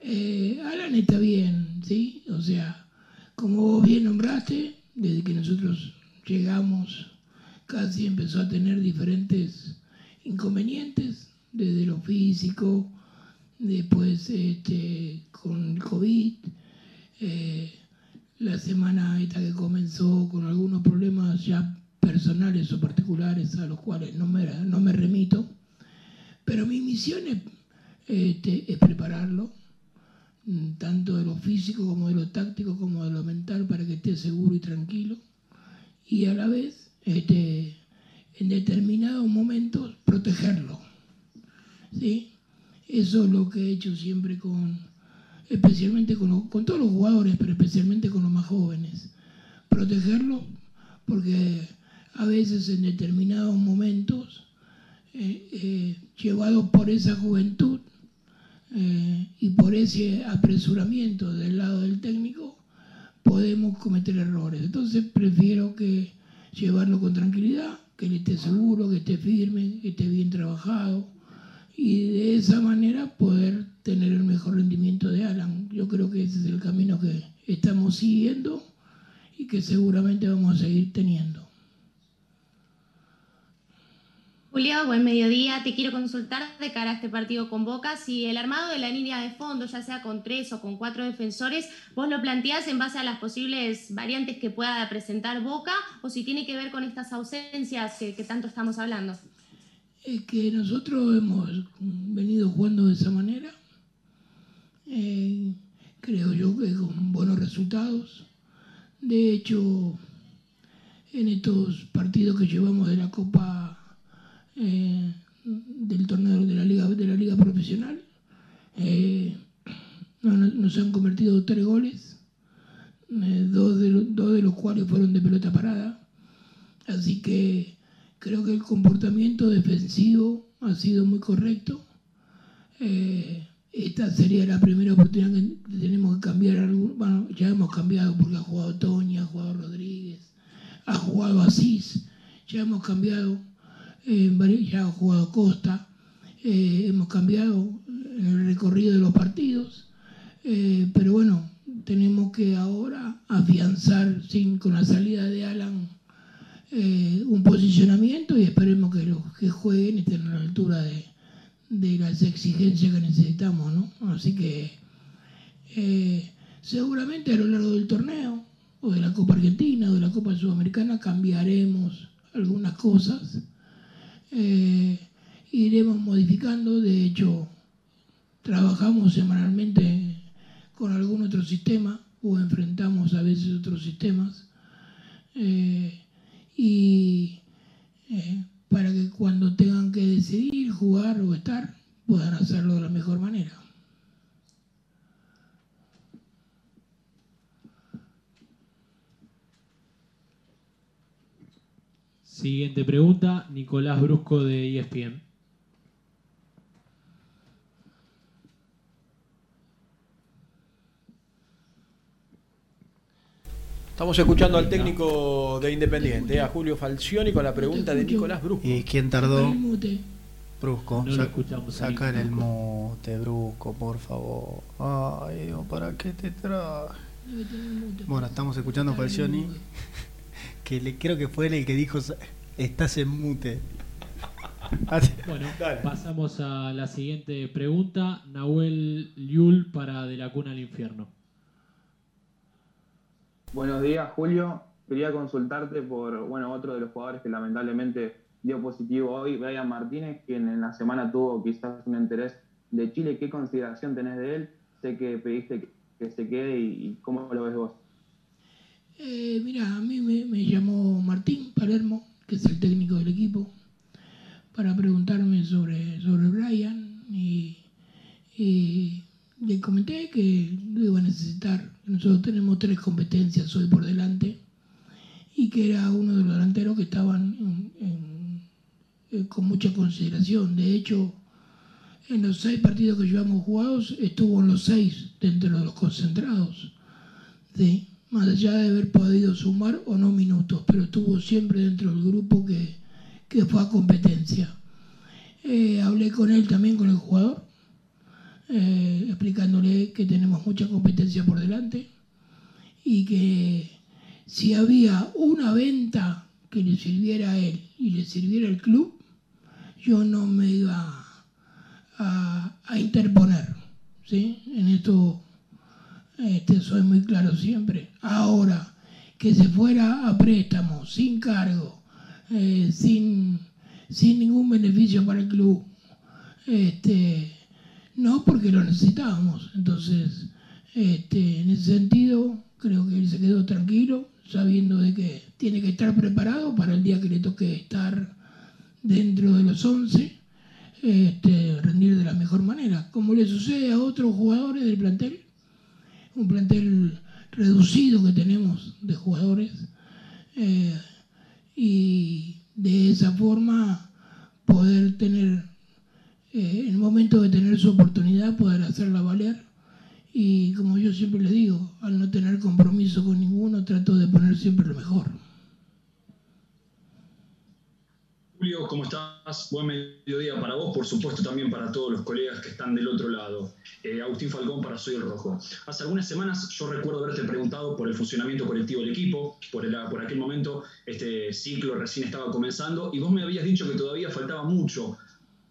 Eh, Alan está bien, ¿sí? O sea, como vos bien nombraste, desde que nosotros llegamos, casi empezó a tener diferentes inconvenientes, desde lo físico, después este, con el COVID, eh, la semana esta que comenzó con algunos problemas ya personales o particulares a los cuales no me, no me remito, pero mi misión es, este, es prepararlo, mm, tanto de lo físico como de lo táctico como de lo mental, para que esté seguro y tranquilo, y a la vez, este, en determinados momentos, protegerlo. ¿sí? Eso es lo que he hecho siempre con, especialmente con, con todos los jugadores, pero especialmente con los más jóvenes. Protegerlo porque a veces en determinados momentos, eh, eh, llevados por esa juventud eh, y por ese apresuramiento del lado del técnico, podemos cometer errores. Entonces prefiero que llevarlo con tranquilidad, que él esté seguro, que esté firme, que esté bien trabajado y de esa manera poder tener el mejor rendimiento de Alan. Yo creo que ese es el camino que estamos siguiendo y que seguramente vamos a seguir teniendo. Julio, buen mediodía. Te quiero consultar de cara a este partido con Boca si el armado de la línea de fondo, ya sea con tres o con cuatro defensores, vos lo planteás en base a las posibles variantes que pueda presentar Boca o si tiene que ver con estas ausencias que, tanto estamos hablando. Es que nosotros hemos venido jugando de esa manera. Eh, creo yo que con buenos resultados. De hecho, en estos partidos que llevamos de la Copa eh, del torneo de la liga de la liga profesional. Eh, nos han convertido tres goles, eh, dos, de los cuales fueron de pelota parada. Así que creo que el comportamiento defensivo ha sido muy correcto. esta sería la primera oportunidad que tenemos que cambiar. Bueno, ya hemos cambiado porque ha jugado Toña, ha jugado Rodríguez, ha jugado Asís. Ya hemos cambiado eh, ha jugado Costa, eh, hemos cambiado el recorrido de los partidos, eh, pero bueno, tenemos que ahora afianzar sin, con la salida de Alan un posicionamiento y esperemos que los que jueguen estén a la altura de, de las exigencias que necesitamos, ¿no? Así que seguramente a lo largo del torneo, o de la Copa Argentina, o de la Copa Sudamericana, cambiaremos algunas cosas eh, iremos modificando. De hecho, trabajamos semanalmente con algún otro sistema o enfrentamos a veces otros sistemas. Eh, y eh, para que cuando tengan que decidir jugar o estar, puedan hacerlo de la mejor manera. Siguiente pregunta, Nicolás Brusco de ESPN. Estamos escuchando al técnico de Independiente, a Julio Falcioni, con la pregunta de Nicolás Brusco. ¿Y quién tardó? Brusco. No lo escuchamos. Sacar el mote, Brusco, por favor. Ay, Dios, ¿para qué te traje? Bueno, estamos escuchando a Falcioni que le, creo que fue él el que dijo estás en mute. (laughs) bueno, pasamos a la siguiente pregunta. Nahuel Liul para De la Cuna al Infierno. Buenos días, Julio. Quería consultarte por bueno otro de los jugadores que lamentablemente dio positivo hoy, Brian Martínez, quien en la semana tuvo quizás un interés de Chile. ¿Qué consideración tenés de él? Sé que pediste que se quede y cómo lo ves vos. Mira, a mí me, llamó Martín Palermo, que es el técnico del equipo, para preguntarme sobre, sobre Brian y, le comenté que lo iba a necesitar. Nosotros tenemos tres, competencias hoy por delante y que era uno de los delanteros que estaban eh, con mucha consideración. De hecho, en los seis partidos que llevamos jugados, estuvo en los seis dentro de los concentrados. ¿sí? Más allá de haber sumar o no minutos, pero estuvo siempre dentro del grupo que, que fue a competencia. Eh, hablé con él también, con el jugador, eh, explicándole que tenemos mucha competencia por delante y que si había una venta que le sirviera a él y le sirviera al club, yo no me iba a, interponer. ¿sí? En esto este, soy muy claro siempre. Ahora, que se fuera a préstamo, sin cargo, eh, sin, sin ningún beneficio para el club, este, no porque lo necesitábamos. Entonces, este, en ese sentido, creo que él se quedó tranquilo, sabiendo de que tiene que estar preparado para el día que le toque estar dentro de los 11, este, rendir de la mejor manera, como le sucede a otros jugadores del plantel, un plantel reducido que tenemos de jugadores, eh, y de esa forma poder tener, eh, el momento de tener su oportunidad, poder hacerla valer y como yo siempre les digo, al no tener compromiso con ninguno, trato de poner siempre lo mejor. Julio, ¿cómo estás? Buen mediodía para vos, por supuesto también para todos los colegas que están del otro lado. Eh, Agustín Falcón para Soy el Rojo. Hace algunas semanas yo recuerdo haberte preguntado por el funcionamiento colectivo del equipo, por, por aquel momento este ciclo recién estaba comenzando y vos me habías dicho que todavía faltaba mucho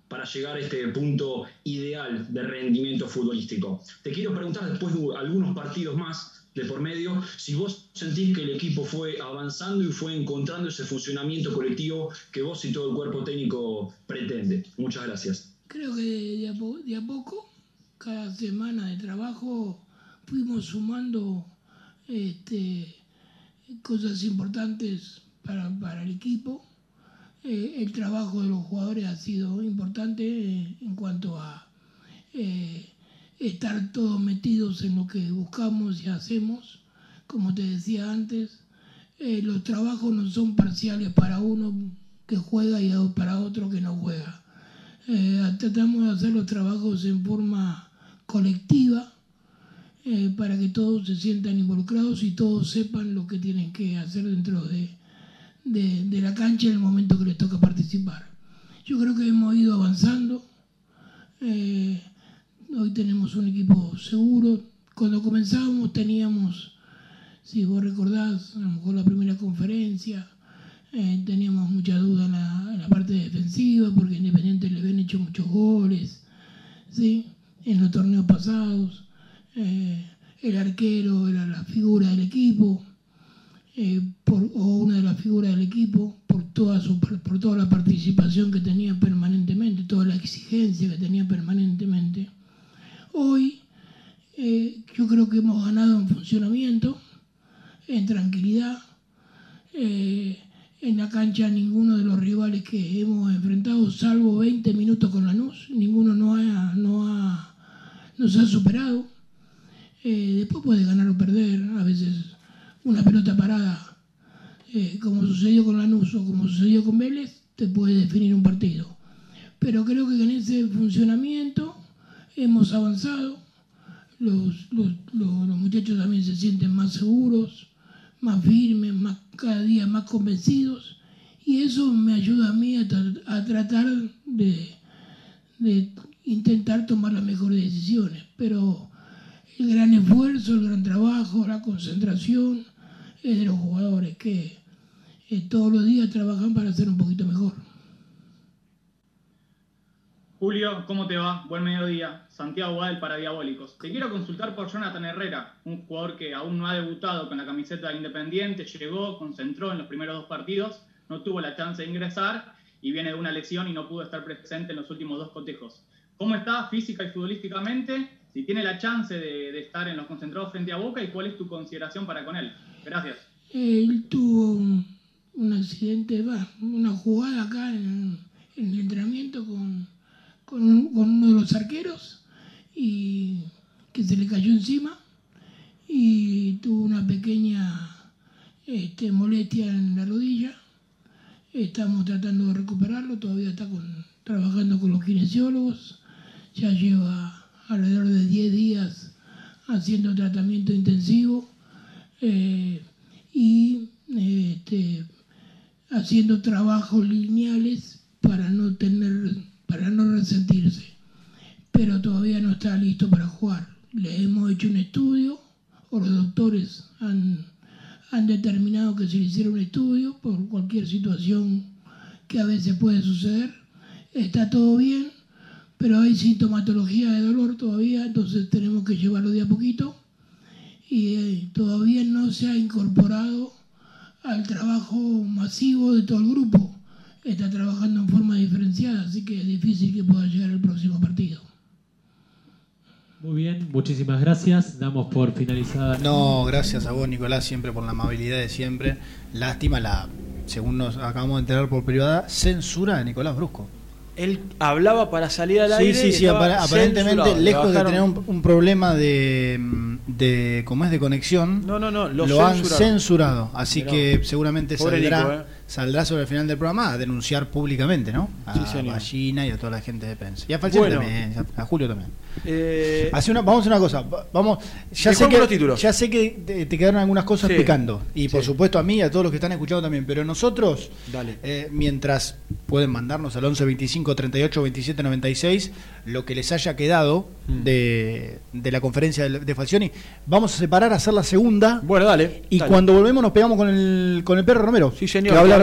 para llegar a este punto ideal de rendimiento futbolístico. Te quiero preguntar después de algunos partidos más de por medio, si vos sentís que el equipo fue avanzando y fue encontrando ese funcionamiento colectivo que vos y todo el cuerpo técnico pretende. Muchas gracias. Creo que de a, poco, cada semana de trabajo, fuimos sumando este, cosas importantes para, el equipo eh, el trabajo de los jugadores ha sido importante eh, en cuanto a eh, estar todos metidos en lo que buscamos y hacemos. Como te decía antes, los trabajos no son parciales para uno que juega y para otro que no juega. tratamos de hacer los trabajos en forma colectiva para que todos se sientan involucrados y todos sepan lo que tienen que hacer dentro de, de, la cancha en el momento que les toca participar. Yo creo que hemos ido avanzando. Eh, hoy tenemos un equipo seguro. Cuando comenzábamos teníamos, si vos recordás, a lo mejor la primera conferencia, eh, teníamos mucha duda en la, parte defensiva porque Independiente le habían hecho muchos goles ¿sí? en los torneos pasados. Eh, el arquero era la figura del equipo. Eh, o una de las figuras del equipo por toda, su, por toda la participación que tenía permanentemente, toda la exigencia que tenía permanentemente. Hoy eh, yo creo que hemos ganado en funcionamiento, en tranquilidad. Eh, en la cancha ninguno de los rivales que hemos enfrentado, salvo 20 minutos con Lanús, ninguno no ha, no ha, nos ha superado. después puede ganar o perder, a veces una pelota parada, eh, como sucedió con Lanús o como sucedió con Vélez, te puede definir un partido. Pero creo que en ese funcionamiento hemos avanzado, los, muchachos también se sienten más seguros, más firmes, más, cada día más convencidos, y eso me ayuda a mí a, tratar de, de intentar tomar las mejores decisiones. Pero el gran esfuerzo, el gran trabajo, la concentración, es de los jugadores que eh, todos los días trabajan para ser un poquito mejor. Julio, ¿cómo te va? Buen mediodía. Santiago Guadel para Diabólicos. Te quiero consultar por Jonathan Herrera, un jugador que aún no ha debutado con la camiseta de Independiente, llegó, concentró en los primeros dos partidos, no tuvo la chance de ingresar y viene de una lesión y no pudo estar presente en los últimos dos cotejos. ¿Cómo está física y futbolísticamente? Si tiene la chance de, estar en los concentrados frente a Boca y cuál es tu consideración para con él. Gracias. Él tuvo un, accidente, una jugada acá en, el entrenamiento con, uno de los arqueros y que se le cayó encima y tuvo una pequeña este, molestia en la rodilla. Estamos tratando de recuperarlo, todavía está con, trabajando con los kinesiólogos, ya lleva alrededor de 10 días haciendo tratamiento intensivo eh, y este, haciendo trabajos lineales para no tener, para no resentirse, pero todavía no está listo para jugar. Le hemos hecho un estudio, o los doctores han, determinado que se le hiciera un estudio por cualquier situación que a veces puede suceder. Está todo bien, pero hay sintomatología de dolor todavía, entonces tenemos que llevarlo de a poquito y eh, todavía no se ha incorporado al trabajo masivo de todo el grupo. Está trabajando en forma diferenciada, así que es difícil que pueda llegar al próximo partido. Muy bien, muchísimas gracias. Damos por finalizada. No, gracias a vos, Nicolás, siempre por la amabilidad de siempre. Lástima la, según nos acabamos de enterar por privada, censura de Nicolás Brusco. Él hablaba para salir al Sí, aire. sí, y sí, apara- aparentemente, lejos de tener un, un problema de, de, como es de conexión, No, no, no, lo lo, han censurado. Así que seguramente saldrá, Nico, eh. Saldrá sobre el final del programa a denunciar públicamente, ¿no? A Sí, señor. Ballina y a toda la gente de prensa. Y a Falciani Bueno. también, a Julio también. Eh, Hace una, vamos a hacer una cosa. va- Vamos, ya sé, que, títulos. ya sé que te, te quedaron algunas cosas Sí. picando. Y por supuesto a mí y a todos los que están escuchando también. Pero nosotros, Dale. eh, mientras pueden mandarnos al 11 25 38 27 96 lo que les haya quedado Mm. de, de la conferencia de, de Falcioni, vamos a separar, a hacer la segunda. Bueno, dale. Y dale. cuando volvemos nos pegamos con el, con el perro Romero. Sí, señor, Que va a hablar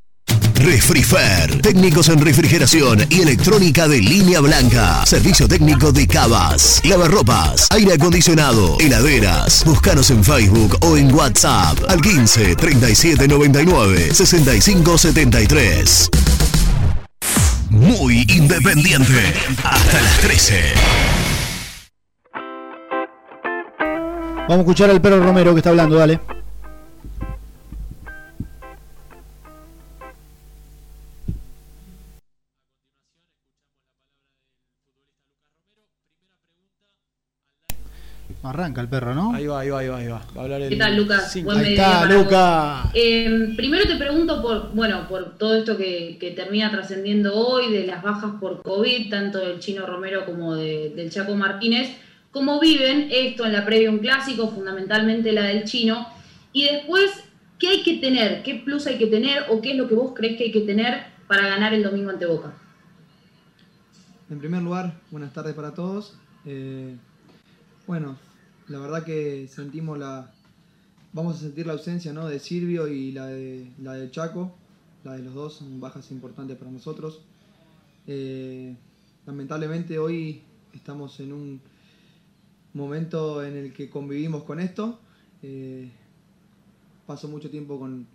Refrifer, técnicos en refrigeración y electrónica de línea blanca. Servicio técnico de cavas, lavarropas, aire acondicionado, heladeras. Búscanos en Facebook o en WhatsApp al 15 37 99 65 73. Muy independiente. Hasta las 13. Vamos a escuchar al perro Romero que está hablando, dale. Arranca el perro, ¿no? Ahí va, ahí va, ahí va, ahí va. Va a hablar el ¿Qué tal, Lucas? Buen Ahí mediodía está, para vos. Luca. Eh, primero te pregunto por, bueno, por todo esto que, que termina trascendiendo hoy, de las bajas por COVID, tanto del Chino Romero como de- del Chaco Martínez. ¿Cómo viven esto en la previa a un clásico, fundamentalmente la del Chino? Y después, ¿qué hay que tener? ¿Qué plus hay que tener? ¿O qué es lo que vos crees que hay que tener para ganar el domingo ante Boca? En primer lugar, buenas tardes para todos. Eh, bueno, la verdad que sentimos la. Vamos a sentir la ausencia ¿no? de Silvio y la de, la de Chaco. La de los dos son bajas importantes para nosotros. Eh, lamentablemente hoy estamos en un momento en el que convivimos con esto. Eh, paso mucho tiempo con,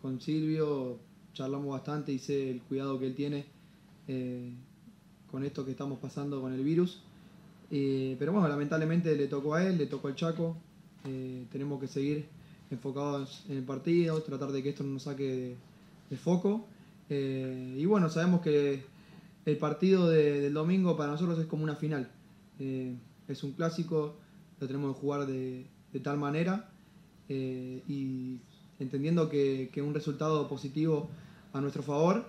con Silvio, charlamos bastante y sé el cuidado que él tiene. eh, con esto que estamos pasando con el virus. Eh, pero bueno, lamentablemente le tocó a él, le tocó al Chaco. Eh, tenemos que seguir enfocados en el partido, tratar de que esto no nos saque de, foco. Eh, y bueno, sabemos que el partido de- del domingo para nosotros es como una final. Es un clásico, lo tenemos que jugar de, tal manera y entendiendo que, que un resultado positivo a nuestro favor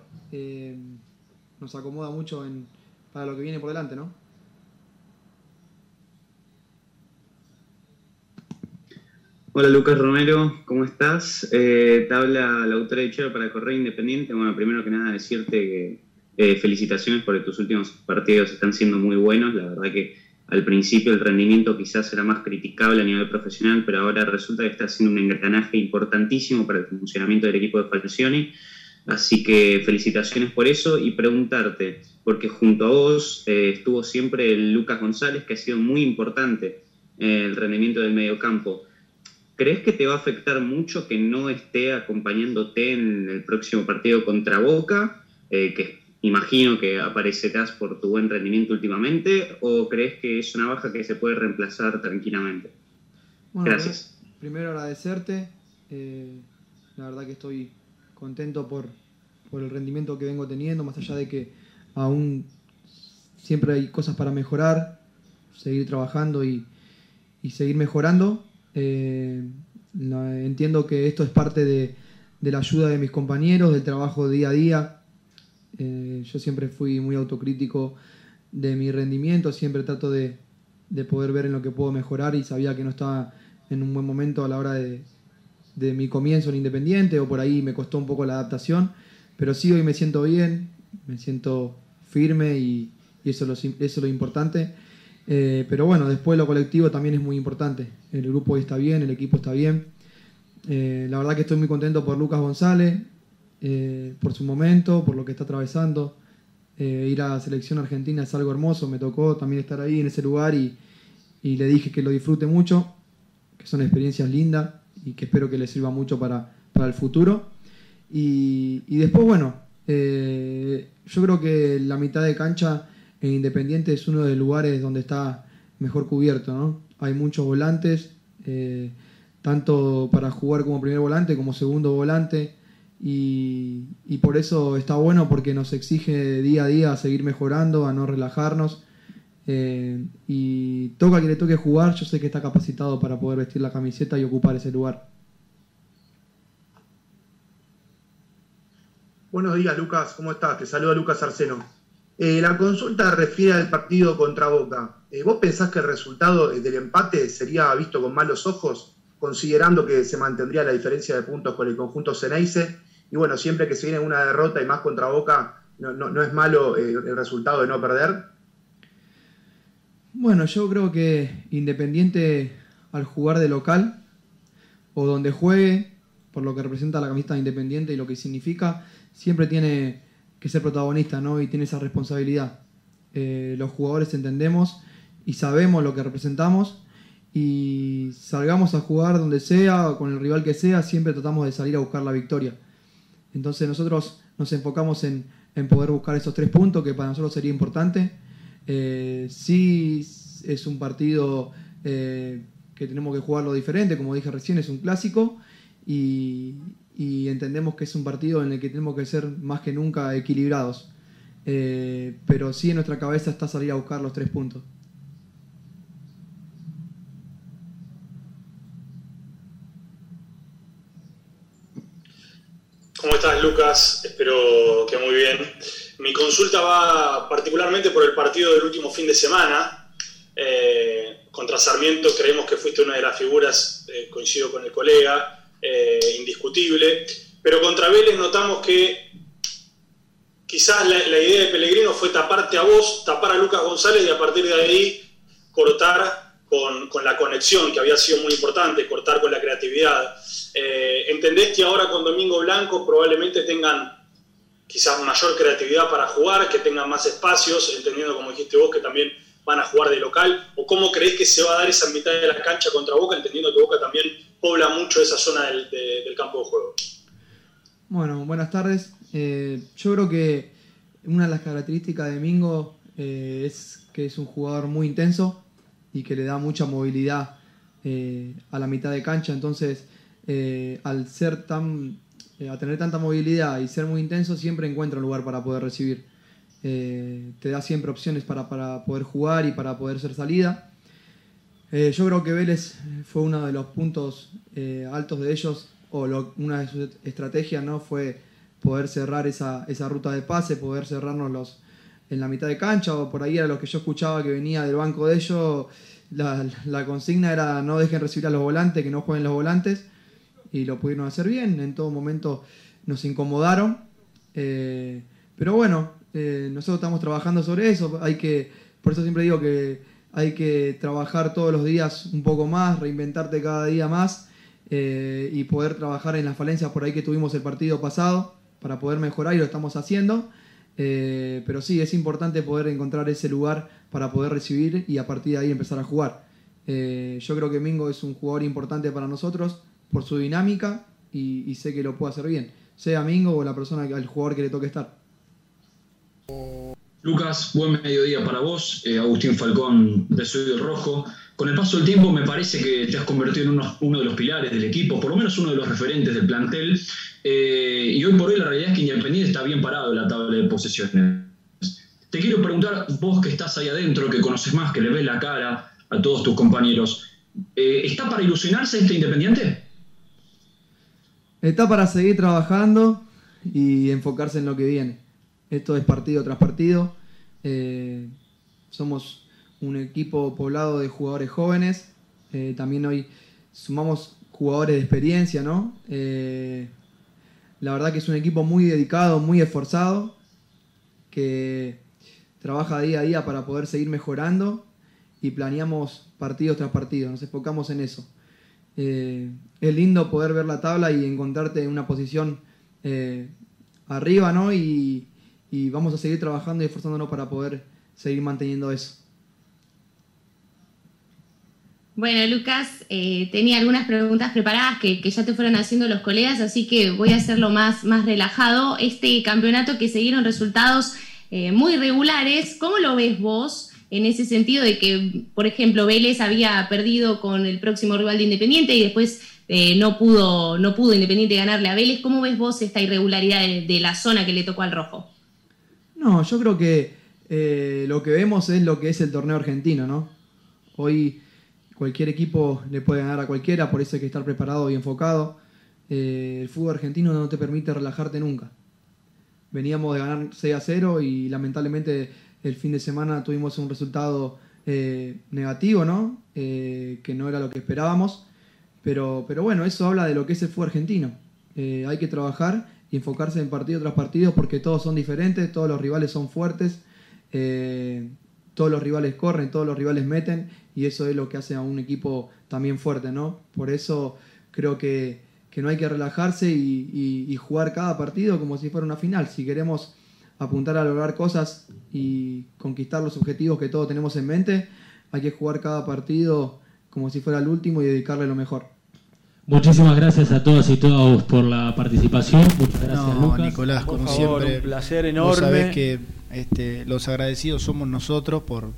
nos acomoda mucho en, para lo que viene por delante, ¿no? Hola Lucas Romero, ¿cómo estás? Eh, te la autora de Chero para Correo Independiente. Bueno, primero que nada decirte que eh, felicitaciones porque tus últimos partidos están siendo muy buenos. La verdad que al principio el rendimiento quizás era más criticable a nivel profesional, pero ahora resulta que está siendo un engranaje importantísimo para el funcionamiento del equipo de Falcioni. Así que felicitaciones por eso y preguntarte, porque junto a vos eh, estuvo siempre Lucas González, que ha sido muy importante el rendimiento del mediocampo. ¿Crees que te va a afectar mucho que no esté acompañándote en el próximo partido contra Boca? Eh, que imagino que aparecerás por tu buen rendimiento últimamente, ¿o crees que es una baja que se puede reemplazar tranquilamente? Bueno, Gracias. Primero agradecerte. eh, la verdad que estoy contento por, por el rendimiento que vengo teniendo, más allá de que aún siempre hay cosas para mejorar, seguir trabajando y, y seguir mejorando. Eh, entiendo que esto es parte de, la ayuda de mis compañeros, del trabajo día a día. Eh, yo siempre fui muy autocrítico de mi rendimiento, siempre trato de, de poder ver en lo que puedo mejorar y sabía que no estaba en un buen momento a la hora de, de mi comienzo en Independiente o por ahí me costó un poco la adaptación, pero sí hoy me siento bien, me siento firme y, eso, es lo, eso es lo importante. Eh, pero bueno, después lo colectivo también es muy importante. El grupo está bien, el equipo está bien. Eh, la verdad que estoy muy contento por Lucas González, eh, por su momento, por lo que está atravesando. Ir a la selección argentina es algo hermoso, me tocó también estar ahí en ese lugar y, le dije que lo disfrute mucho, que son experiencias lindas y que espero que le sirva mucho para, para el futuro. Y, después, bueno, yo creo que la mitad de cancha en Independiente es uno de los lugares donde está mejor cubierto, ¿no? Hay muchos volantes, eh, tanto para jugar como primer volante como segundo volante, y, por eso está bueno porque nos exige día a día seguir mejorando, a no relajarnos. eh, y toca que le toque jugar, yo sé que está capacitado para poder vestir la camiseta y ocupar ese lugar. Buenos días, Lucas. ¿Cómo estás? Te saluda Lucas Arceno. Eh, la consulta refiere al partido contra Boca. Eh, ¿Vos pensás que el resultado eh, del empate sería visto con malos ojos, considerando que se mantendría la diferencia de puntos con el conjunto Ceneice? Y bueno, siempre que se viene una derrota y más contra Boca, no, es malo el resultado de no perder. Bueno, yo creo que Independiente al jugar de local o donde juegue, por lo que representa la camiseta de Independiente y lo que significa, siempre tiene que ser protagonista ¿no? y tiene esa responsabilidad. Eh, los jugadores entendemos y sabemos lo que representamos y salgamos a jugar donde sea, con el rival que sea, siempre tratamos de salir a buscar la victoria. Entonces nosotros nos enfocamos en, en poder buscar esos tres puntos que para nosotros sería importante. Eh, sí es un partido eh, que tenemos que jugarlo diferente, como dije recién, es un clásico y, y entendemos que es un partido en el que tenemos que ser más que nunca equilibrados. Eh, pero sí en nuestra cabeza está salir a buscar los tres puntos. ¿Cómo estás, Lucas? Espero que muy bien. Mi consulta va particularmente por el partido del último fin de semana. Eh, contra Sarmiento creemos que fuiste una de las figuras, eh, coincido con el colega, eh, indiscutible. Pero contra Vélez notamos que quizás la, idea de Pellegrino fue taparte a vos, tapar a Lucas González y a partir de ahí cortar con, con la conexión, que había sido muy importante, cortar con la creatividad. Eh, ¿Entendés que ahora con Domingo Blanco probablemente tengan quizás mayor creatividad para jugar, que tengan más espacios, entendiendo como dijiste vos que también van a jugar de local? ¿O cómo creés que se va a dar esa mitad de la cancha contra Boca, entendiendo que Boca también pobla mucho esa zona del, de, del campo de juego? Bueno, buenas tardes. Eh, yo creo que una de las características de Mingo eh, es que es un jugador muy intenso y que le da mucha movilidad eh, a la mitad de cancha. Entonces, al ser tan, a tener tanta movilidad y ser muy intenso, siempre encuentra un lugar para poder recibir. te da siempre opciones para, para, poder jugar y para poder ser salida. Yo creo que Vélez fue uno de los puntos altos de ellos, o una de sus estrategias ¿no? fue poder cerrar esa, esa ruta de pase, poder cerrarnos los, en la mitad de cancha, o por ahí era lo que yo escuchaba que venía del banco de ellos, la, consigna era no dejen recibir a los volantes, que no jueguen los volantes, y lo pudieron hacer bien, en todo momento nos incomodaron, eh, pero bueno, eh, nosotros estamos trabajando sobre eso, hay que, por eso siempre digo que hay que trabajar todos los días un poco más, reinventarte cada día más, eh, y poder trabajar en las falencias por ahí que tuvimos el partido pasado, para poder mejorar, y lo estamos haciendo. Eh, pero sí, es importante poder encontrar ese lugar para poder recibir y a partir de ahí empezar a jugar. Eh, yo creo que Mingo es un jugador importante para nosotros por su dinámica y, y, sé que lo puede hacer bien, sea Mingo o la persona, el jugador que le toque estar. Lucas, buen mediodía para vos, eh, Agustín Falcón de Soy Rojo. Con el paso del tiempo me parece que te has convertido en uno, uno, de los pilares del equipo, por lo menos uno de los referentes del plantel. Eh, y hoy por hoy la realidad es que Independiente está bien parado en la tabla de posesiones. Te quiero preguntar, vos que estás ahí adentro, que conoces más, que le ves la cara a todos tus compañeros, eh, ¿está para ilusionarse este Independiente? Está para seguir trabajando y enfocarse en lo que viene. Esto es partido tras partido. Eh, somos un equipo poblado de jugadores jóvenes. Eh, también hoy sumamos jugadores de experiencia, ¿no? Eh, la verdad que es un equipo muy dedicado, muy esforzado, que trabaja día a día para poder seguir mejorando y planeamos partidos tras partidos, nos enfocamos en eso. Es lindo poder ver la tabla y encontrarte en una posición arriba, ¿no? Y vamos a seguir trabajando y esforzándonos para poder seguir manteniendo eso. Bueno, Lucas, eh, tenía algunas preguntas preparadas que, que, ya te fueron haciendo los colegas, así que voy a hacerlo más, más relajado. Este campeonato que siguieron resultados eh, muy regulares, ¿cómo lo ves vos en ese sentido de que, por ejemplo, Vélez había perdido con el próximo rival de Independiente y después eh, no, pudo, no pudo Independiente ganarle a Vélez? ¿Cómo ves vos esta irregularidad de la zona que le tocó al rojo? No, yo creo que eh, lo que vemos es lo que es el torneo argentino, ¿no? Hoy cualquier equipo le puede ganar a cualquiera, por eso hay que estar preparado y enfocado. Eh, el fútbol argentino no te permite relajarte nunca. Veníamos de ganar 6 a 0 y lamentablemente el fin de semana tuvimos un resultado eh, negativo, ¿no? Que no era lo que esperábamos. Pero, pero bueno, eso habla de lo que es el fútbol argentino. Hay que trabajar y enfocarse en partido tras partido porque todos son diferentes, todos los rivales son fuertes, todos los rivales corren, todos los rivales meten y eso es lo que hace a un equipo también fuerte, ¿no? Por eso creo que, que no hay que relajarse y jugar cada partido como si fuera una final. Si queremos apuntar a lograr cosas y conquistar los objetivos que todos tenemos en mente, hay que jugar cada partido como si fuera el último y dedicarle lo mejor. Muchísimas gracias a todas y todos por la participación. Muchas gracias, No, Lucas. Nicolás, Por como favor, siempre. un placer Vos enorme. sabés que este, los agradecidos somos nosotros por,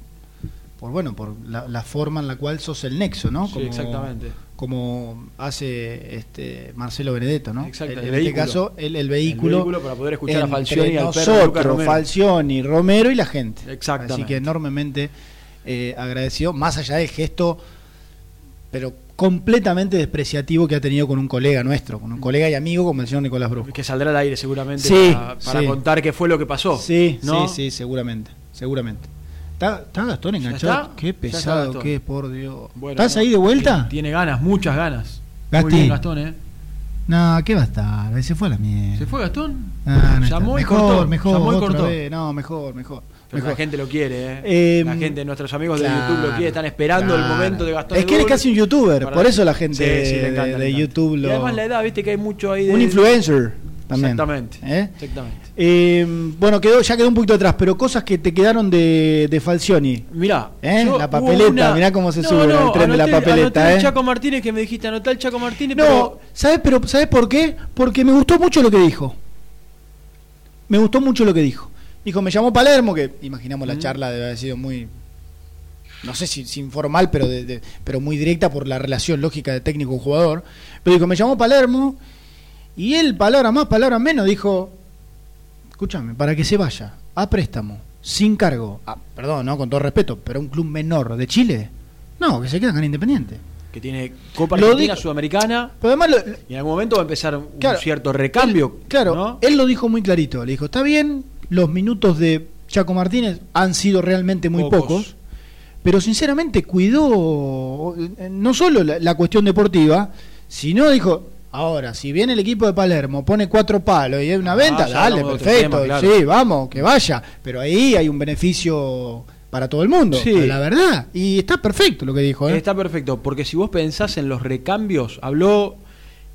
por bueno, por la, la forma en la cual sos el nexo, ¿no? Sí, exactamente. Como hace este Marcelo Benedetto, ¿no? Exacto, En este caso, el, el vehículo. El vehículo para poder escuchar a Falcioni y al nosotros, Romero. Falcioni, Romero y la gente. Exactamente. Así que enormemente eh, agradecido, más allá del gesto, pero completamente despreciativo que ha tenido con un colega nuestro, con un colega y amigo como el señor Nicolás Brusco. Que saldrá al aire seguramente Sí, para, para sí. contar qué fue lo que pasó. Sí, ¿no? sí, sí, seguramente, seguramente. ¿Está, está Gastón ¿Ya enganchado? está? Qué pesado que es, por Dios. Bueno, ¿Estás no, ahí de vuelta? Tiene, ganas, muchas ganas. Gasti. Muy bien, Gastón, ¿eh? No, ¿qué va a estar? Se fue a la mierda. ¿Se fue Gastón? Ah, no Llamó y mejor, cortó. mejor, Llamó y otra cortó. vez. No, mejor, mejor. Pero la gente lo quiere, ¿eh? Eh, la gente, nuestros amigos de YouTube lo quieren, están esperando el momento de Gastón. Es que él es Edul casi un youtuber, por eso la gente Sí, encanta, de. YouTube Y lo... además la edad, viste que hay mucho ahí de... Un influencer también. Exactamente. ¿Eh? Exactamente. Eh, bueno, quedó, ya quedó un poquito atrás, pero cosas que te quedaron de, de Falcioni. Mirá, ¿Eh? yo- La papeleta, una- mirá cómo se No, sube no, el tren de la papeleta. el ¿eh? Chaco Martínez que me dijiste, anotar el Chaco Martínez, No, pero ¿sabes pero sabes por qué? Porque me gustó mucho lo que dijo. Me gustó mucho lo que dijo. Dijo, me llamó Palermo, que imaginamos la charla debe haber sido muy no sé si, si informal, pero de- de- pero muy directa por la relación lógica de técnico-jugador. Pero dijo, me llamó Palermo y él, palabra más, palabra menos, dijo, escúchame, para que se vaya, a préstamo, sin cargo, ah, perdón, no, con todo respeto, pero un club menor de Chile, no, que se queda con Independiente. que tiene Copa Lo Argentina, dijo- Sudamericana, Pero además lo- y en algún momento va a empezar un Claro, cierto recambio. Claro, ¿no? él lo dijo muy clarito. Le dijo, está bien, los minutos de Chaco Martínez han sido realmente muy Pocos. pocos, pero sinceramente cuidó eh, no solo la, la cuestión deportiva, sino dijo, ahora, si viene el equipo de Palermo, pone cuatro palos y hay una Ah, venta, dale, perfecto, tema, claro. sí, vamos, que vaya. Pero ahí hay un beneficio para todo el mundo, Sí. la verdad. Y está perfecto lo que dijo. ¿eh? Está perfecto, porque si vos pensás en los recambios, habló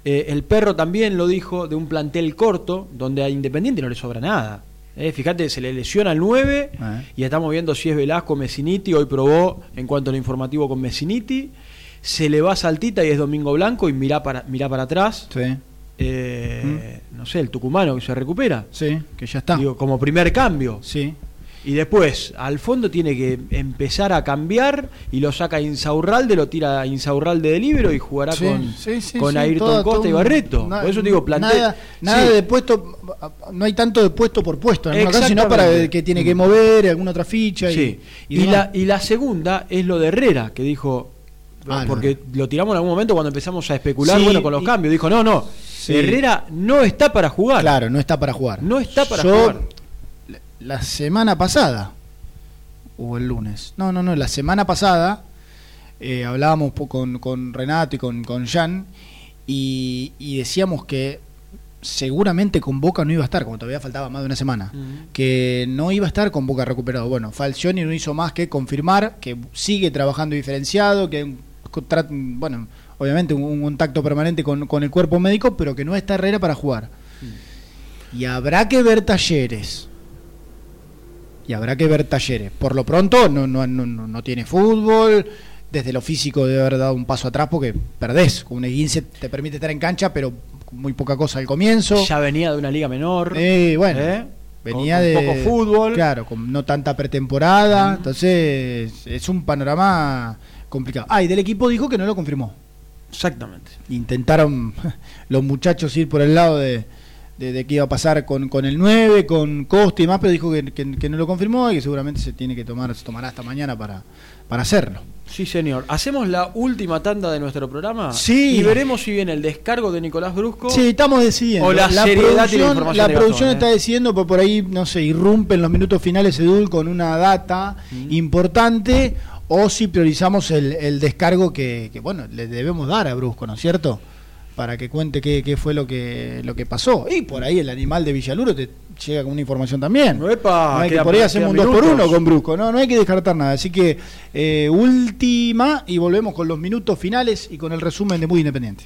eh, el perro también lo dijo de un plantel corto donde a Independiente no le sobra nada. Eh, fíjate, se le lesiona el 9 Ah. y estamos viendo si es Velasco o Messiniti. Hoy probó en cuanto a lo informativo con Messiniti. Se le va Saltita y es Domingo Blanco y mirá para, mirá para atrás. Sí. Eh, No sé, el tucumano que se recupera. Sí, que ya está. Digo, como primer cambio. Sí. Y después, al fondo tiene que empezar a cambiar y lo saca Insaurralde, lo tira Insaurralde de libro y jugará Sí, con, sí, sí, con Ayrton toda- Costa y Barreto. na- Por eso digo, plantel. Nada, de puesto, no hay tanto de puesto por puesto, en casos, sino para que tiene que mover alguna otra ficha. Sí. Y, Y, y la, y la segunda es lo de Herrera, que dijo. Ah, porque lo tiramos en algún momento cuando empezamos a especular Sí, bueno, con los y- cambios. Dijo, no, no. Sí. Herrera no está para jugar. Claro, no está para jugar. No está para Yo, jugar. La semana pasada, o el lunes, no, no, no, la semana pasada eh, hablábamos con, con Renato y con, con Jan y, y decíamos que seguramente con Boca no iba a estar, como todavía faltaba más de una semana, que no iba a estar con Boca recuperado. Bueno, Falcioni no hizo más que confirmar que sigue trabajando diferenciado, que un bueno, obviamente un, un contacto permanente con, con el cuerpo médico, pero que no está Herrera para jugar. Y habrá que ver talleres. Y habrá que ver talleres. Por lo pronto no, no, no, no- tiene fútbol. Desde lo físico debe haber dado un paso atrás porque perdés. Con un 15 te permite estar en cancha, pero muy poca cosa al comienzo. Ya venía de una liga menor. Eh, bueno, ¿eh? venía Con- de con poco fútbol. Claro, con no tanta pretemporada. Entonces es un panorama complicado. Ah, y del equipo dijo que no lo confirmó. Exactamente. Intentaron (laughs) los muchachos ir por el lado de, de, de qué iba a pasar con, con el 9, con Costa y más, pero dijo que, que- que no lo confirmó y que seguramente se tiene que tomar, se tomará hasta mañana para, para hacerlo. Sí, señor. ¿Hacemos la última tanda de nuestro programa? Sí. Y veremos si viene el descargo de Nicolás Brusco. Sí, estamos decidiendo. O la, la producción, la de producción Gastón, está ¿eh? decidiendo, por, por ahí, no sé, irrumpe en los minutos finales Edul con una data importante o si priorizamos el, el descargo que, que, bueno, le debemos dar a Brusco, ¿no es cierto? Para que cuente qué, qué fue lo que, lo que pasó. Y por ahí el animal de Villaluro te llega con una información también. Epa, No hay que por ahí hacemos un quedan 2 por 1 minutos. con Brusco, no, no hay que descartar nada. Así que eh, última y volvemos con los minutos finales y con el resumen de Muy Independiente.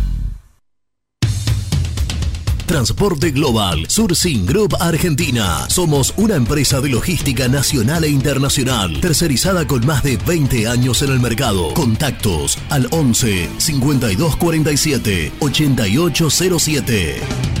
Transporte Global, Surcing Group Argentina. Somos una empresa de logística nacional e internacional, tercerizada con más de 20 años en el mercado. Contactos al 11 5247 8807.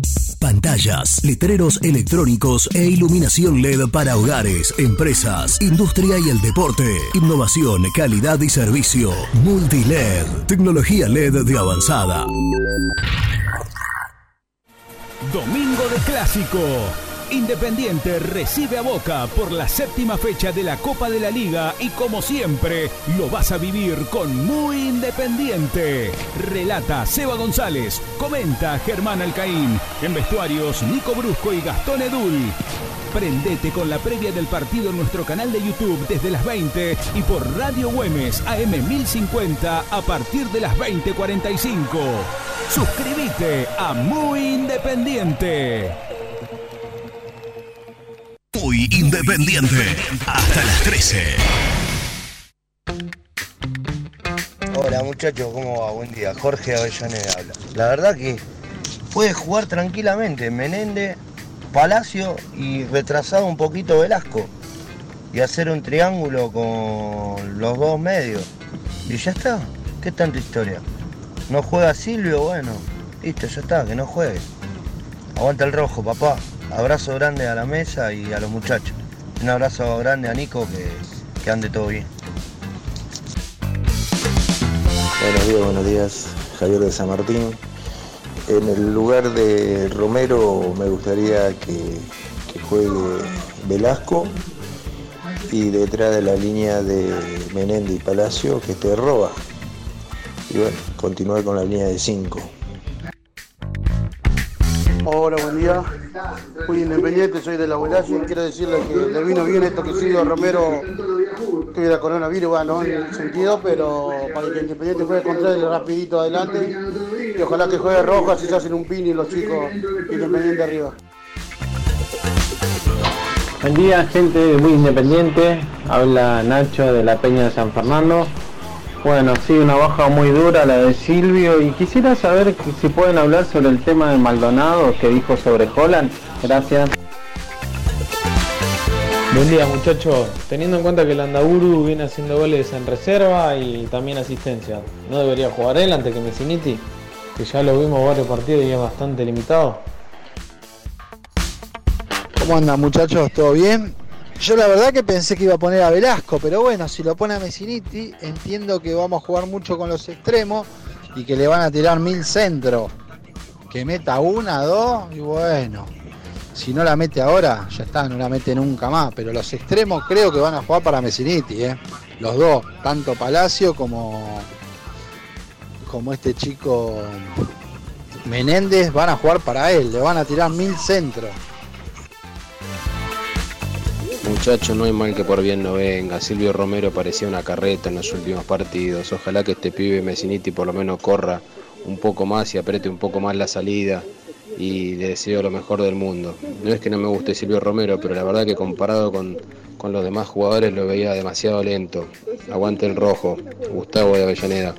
Pantallas, letreros electrónicos e iluminación LED para hogares, empresas, industria y el deporte. Innovación, calidad y servicio. Multiled, tecnología LED de avanzada. Domingo de Clásico. Independiente recibe a Boca por la séptima fecha de la Copa de la Liga y como siempre lo vas a vivir con Muy Independiente. Relata Seba González, comenta Germán Alcaín, en vestuarios Nico Brusco y Gastón Edul. Prendete con la previa del partido en nuestro canal de YouTube desde las 20 y por Radio Güemes AM 1050 a partir de las 20:45. Suscríbete a Muy Independiente. Muy Independiente. Hasta las 13. Hola muchachos, ¿cómo va? Buen día. Jorge Avellaneda habla. La verdad que puede jugar tranquilamente Menéndez, Palacio y retrasado un poquito Velasco. Y hacer un triángulo con los dos medios. Y ya está. ¿Qué tanta historia? ¿No juega Silvio? Bueno, listo, ya está, que no juegue. Aguanta el rojo, papá. Abrazo grande a la mesa y a los muchachos. Un abrazo grande a Nico, que, que ande todo bien. Buenos días, buenos días. Javier de San Martín. En el lugar de Romero me gustaría que, que juegue Velasco y detrás de la línea de Menéndez y Palacio que esté Roa. Y bueno, continuar con la línea de 5. Hola, buen día. Muy independiente, soy de la Abuelazo y quiero decirle que le vino bien esto que Silvio Romero tuviera coronavirus, bueno, en el sentido, pero para que Independiente juegue contra él rapidito adelante y ojalá que juegue rojo, así se hacen un pin y los chicos Independiente arriba. Buen día, gente muy independiente. Habla Nacho de la Peña de San Fernando. Bueno, sí, una baja muy dura la de Silvio y quisiera saber si pueden hablar sobre el tema de Maldonado que dijo sobre Holland. Gracias. Buen día muchachos, teniendo en cuenta que el Andaburu viene haciendo goles en reserva y también asistencia, ¿no debería jugar él ante que Messiniti? Que ya lo vimos varios partidos y es bastante limitado. ¿Cómo andan muchachos? ¿Todo bien? Yo la verdad que pensé que iba a poner a Velasco, pero bueno, si lo pone a Messiniti, entiendo que vamos a jugar mucho con los extremos y que le van a tirar mil centros. Que meta una, dos, y bueno. Si no la mete ahora, ya está, no la mete nunca más. Pero los extremos creo que van a jugar para Messiniti, ¿eh? Los dos, tanto Palacio como, como este chico Menéndez, van a jugar para él, le van a tirar mil centros. Muchacho, no hay mal que por bien no venga. Silvio Romero parecía una carreta en los últimos partidos. Ojalá que este pibe Messiniti por lo menos corra un poco más y apriete un poco más la salida. Y le deseo lo mejor del mundo. No es que no me guste Silvio Romero, pero la verdad que comparado con, con los demás jugadores lo veía demasiado lento. Aguante el rojo. Gustavo de Avellaneda.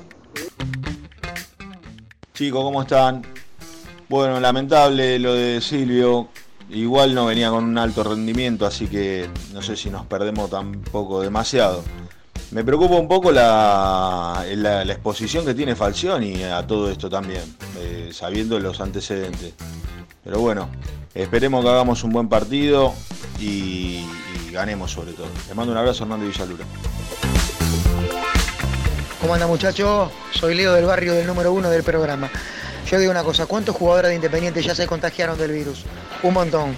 Chicos, ¿cómo están? Bueno, lamentable lo de Silvio. Igual no venía con un alto rendimiento, así que no sé si nos perdemos tampoco demasiado. Me preocupa un poco la, exposición que tiene Falcioni a todo esto también, eh, sabiendo los antecedentes. Pero bueno, esperemos que hagamos un buen partido y, y ganemos sobre todo. Les mando un abrazo, Hernando Villalura. ¿Cómo anda muchachos? Soy Leo del barrio del número uno del programa. Yo digo una cosa, ¿cuántos jugadores de Independiente ya se contagiaron del virus? Un montón.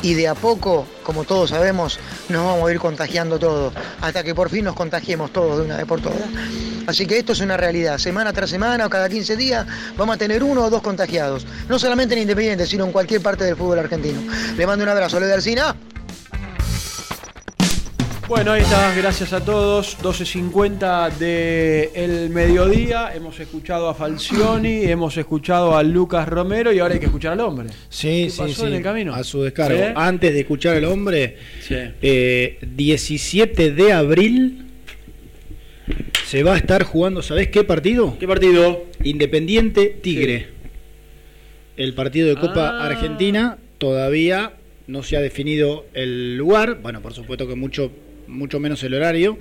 Y de a poco, como todos sabemos, nos vamos a ir contagiando todos, hasta que por fin nos contagiemos todos de una vez por todas. Así que esto es una realidad. Semana tras semana o cada 15 días vamos a tener uno o dos contagiados. No solamente en Independiente, sino en cualquier parte del fútbol argentino. Le mando un abrazo, Leo de Alcina. Bueno, ahí está, gracias a todos. 12.50 del mediodía. Hemos escuchado a Falcioni, hemos escuchado a Lucas Romero y ahora hay que escuchar al hombre. Sí, ¿Qué sí, pasó sí. en el camino? A su descargo. ¿Sí? Antes de escuchar al hombre, Sí. eh, 17 de abril se va a estar jugando, ¿sabés qué partido? ¿Qué partido? Independiente Tigre. El partido de Copa Ah. Argentina todavía no se ha definido el lugar, bueno, por supuesto que mucho mucho menos el horario,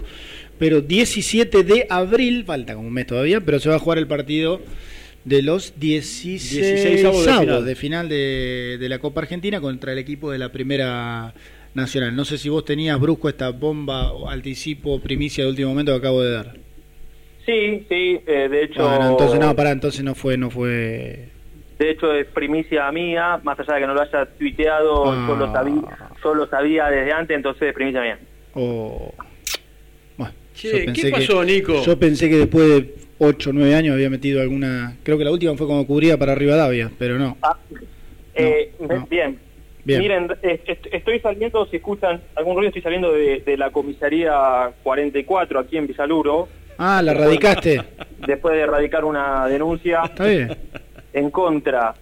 pero 17 de abril, falta como un mes todavía, pero se va a jugar el partido de los 16, 16 avos de final. de final de, de la Copa Argentina contra el equipo de la Primera Nacional. No sé si vos tenías brusco esta bomba o anticipo, primicia de último momento que acabo de dar. Sí, sí, eh, de hecho, Bueno, entonces no, pará, entonces no fue, no fue. de hecho es primicia mía, más allá de que no lo haya tuiteado, Ah. yo lo sabía, yo lo sabía desde antes, entonces es primicia mía. O- Bueno, Che, yo ¿qué pensé pasó, que- Nico? Yo pensé que después de 8 o 9 años había metido alguna. Creo que la última fue como cubría para Rivadavia, pero no. Eh, no. Bien. Bien. Miren, eh, est- estoy saliendo, si escuchan algún ruido, estoy saliendo de, de la comisaría 44 aquí en Villaluro. Ah, la radicaste. Después de erradicar una denuncia Está bien. en contra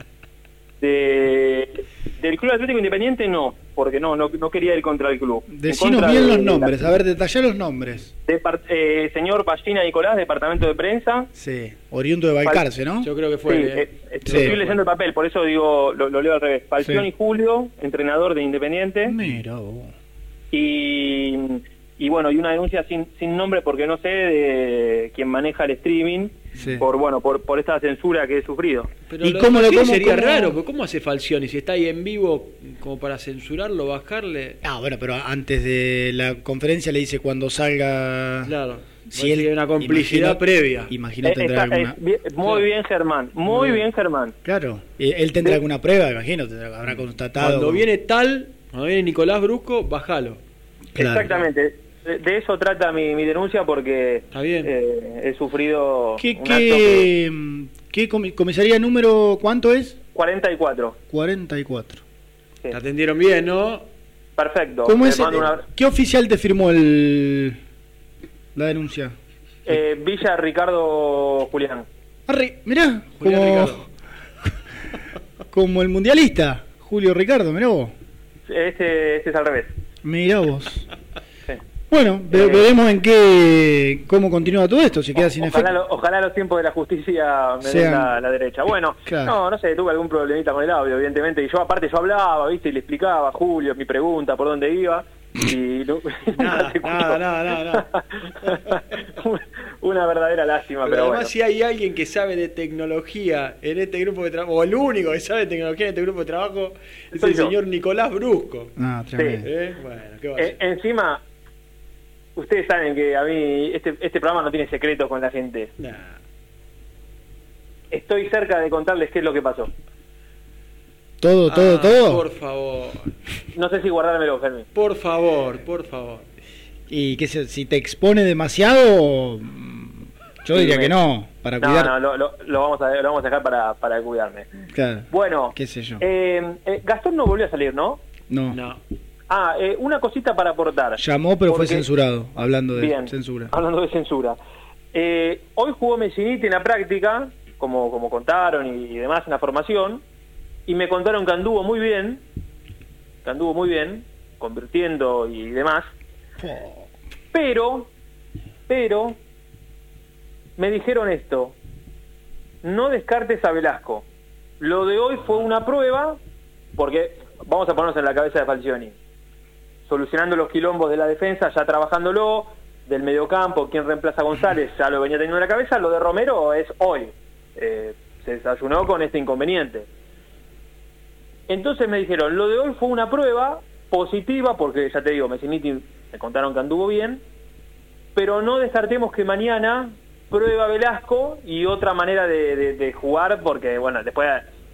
de, del Club Atlético Independiente, no. porque no, no, no quería ir contra el club. Decinos bien de- los la- nombres, a ver, detallá los nombres. Eh, señor Ballina Nicolás, Departamento de Prensa. Sí, oriundo de Balcarce, ¿no? Yo creo que Sí, fue. eh, eh, Sí. estoy leyendo el papel, por eso digo, lo, lo leo al revés. Falcioni Julio, entrenador de Independiente. Mira vos. Y, y bueno, y una denuncia sin, sin nombre porque no sé de quién maneja el streaming Sí. por bueno por, por esta censura que he sufrido. Pero ¿Y lo cómo lo- cómo- sería cómo- raro, porque ¿cómo hace Falcioni? Si está ahí en vivo, como para censurarlo, bajarle. Ah, bueno, pero antes de la conferencia le dice cuando salga. Claro. Si él hay una complicidad imagino- previa. Imagino Eh, tendrá está- alguna. es bien- muy bien Germán, muy bien Germán. Claro, eh, él tendrá alguna prueba, imagino, tendrá- habrá constatado. Cuando viene tal, cuando viene Nicolás Brusco, bájalo. Claro. Exactamente. De, eso trata mi, mi denuncia porque eh, he sufrido ¿Qué, un qué, mm, qué comi- comisaría número cuánto es? acto 44. 44. Te atendieron bien, ¿no? Perfecto. ¿Cómo es? una- ¿Qué oficial te firmó el la denuncia? eh, Villa Ricardo Julián. Arre, mirá, Julián como, Ricardo. (laughs) como el mundialista, Julio Ricardo, mirá vos. Este, este es al revés. Mirá vos. Sí. Bueno, ve- veremos en qué cómo continúa todo esto, si queda sin Ojalá, efecto. lo- ojalá los tiempos de la justicia me den la, la derecha. Bueno, Claro. no, no sé, tuve algún problemita con el audio, evidentemente. Y yo, aparte, yo hablaba, ¿viste? Y le explicaba a Julio mi pregunta, por dónde iba. Y (laughs) no- escuchó. Nada, nada, nada. (laughs) Una verdadera lástima, Pero, pero, además, bueno. si hay alguien que sabe de tecnología en este grupo de trabajo, o el único que sabe de tecnología en este grupo de trabajo, es Soy el yo. señor Nicolás Brusco. Ah, tremendo. ¿Eh? Bueno, ¿qué va a Eh, encima, ustedes saben que a mí este, este programa no tiene secretos con la gente. Estoy cerca de contarles qué es lo que pasó. Todo, todo, Ah, todo. Por favor, No sé si guardármelo, Fermi. por favor, por favor. Y que se- si te expone demasiado, yo Sí, diría me- que no, para No, cuidar. no, lo, lo- lo vamos a, lo vamos a dejar para, para cuidarme. Claro, Bueno, qué sé yo. eh, eh, Gastón no volvió a salir, ¿no? No. Ah, eh, una cosita para aportar. Llamó, pero fue censurado, hablando de Bien. censura. Hablando de censura. Eh, hoy jugó Messiniti en la práctica, como, como contaron y, y demás en la formación, y me contaron que anduvo muy bien, que anduvo muy bien, convirtiendo y demás, pero, pero, me dijeron esto, no descartes a Velasco. Lo de hoy fue una prueba, porque vamos a ponernos en la cabeza de Falcioni solucionando los quilombos de la defensa, ya trabajándolo, del mediocampo, quien reemplaza a González, ya lo venía teniendo en la cabeza, lo de Romero es hoy. Eh, se desayunó con este inconveniente. Entonces me dijeron, lo de hoy fue una prueba positiva, porque ya te digo, Messiniti me contaron que anduvo bien, pero no descartemos que mañana prueba Velasco y otra manera de, de- de jugar, porque bueno, después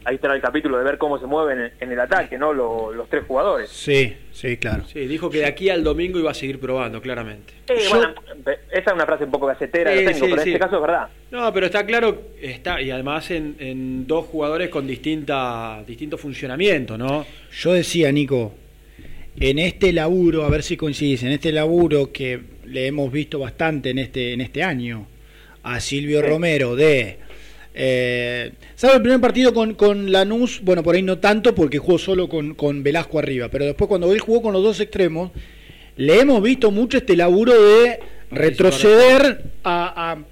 ahí estará el capítulo de ver cómo se mueven en, el ataque, ¿no? Lo- los tres jugadores. Sí, sí, claro. Sí, dijo que de aquí al domingo iba a seguir probando, claramente. Eh, bueno, esa es una frase un poco gacetera Sí, técnicos, sí, pero sí. en este caso es verdad. No, pero está claro, está, y además en, en dos jugadores con distinta, distinto funcionamiento, ¿no? Yo decía, Nico, en este laburo, a ver si coincidís, en este laburo que le hemos visto bastante en este, en este año, a Silvio Romero de... Eh, ¿Sabe el primer partido con, con Lanús? Bueno, por ahí no tanto porque jugó solo con, con Velasco arriba, pero después cuando él jugó con los dos extremos, le hemos visto mucho este laburo de retroceder a, a-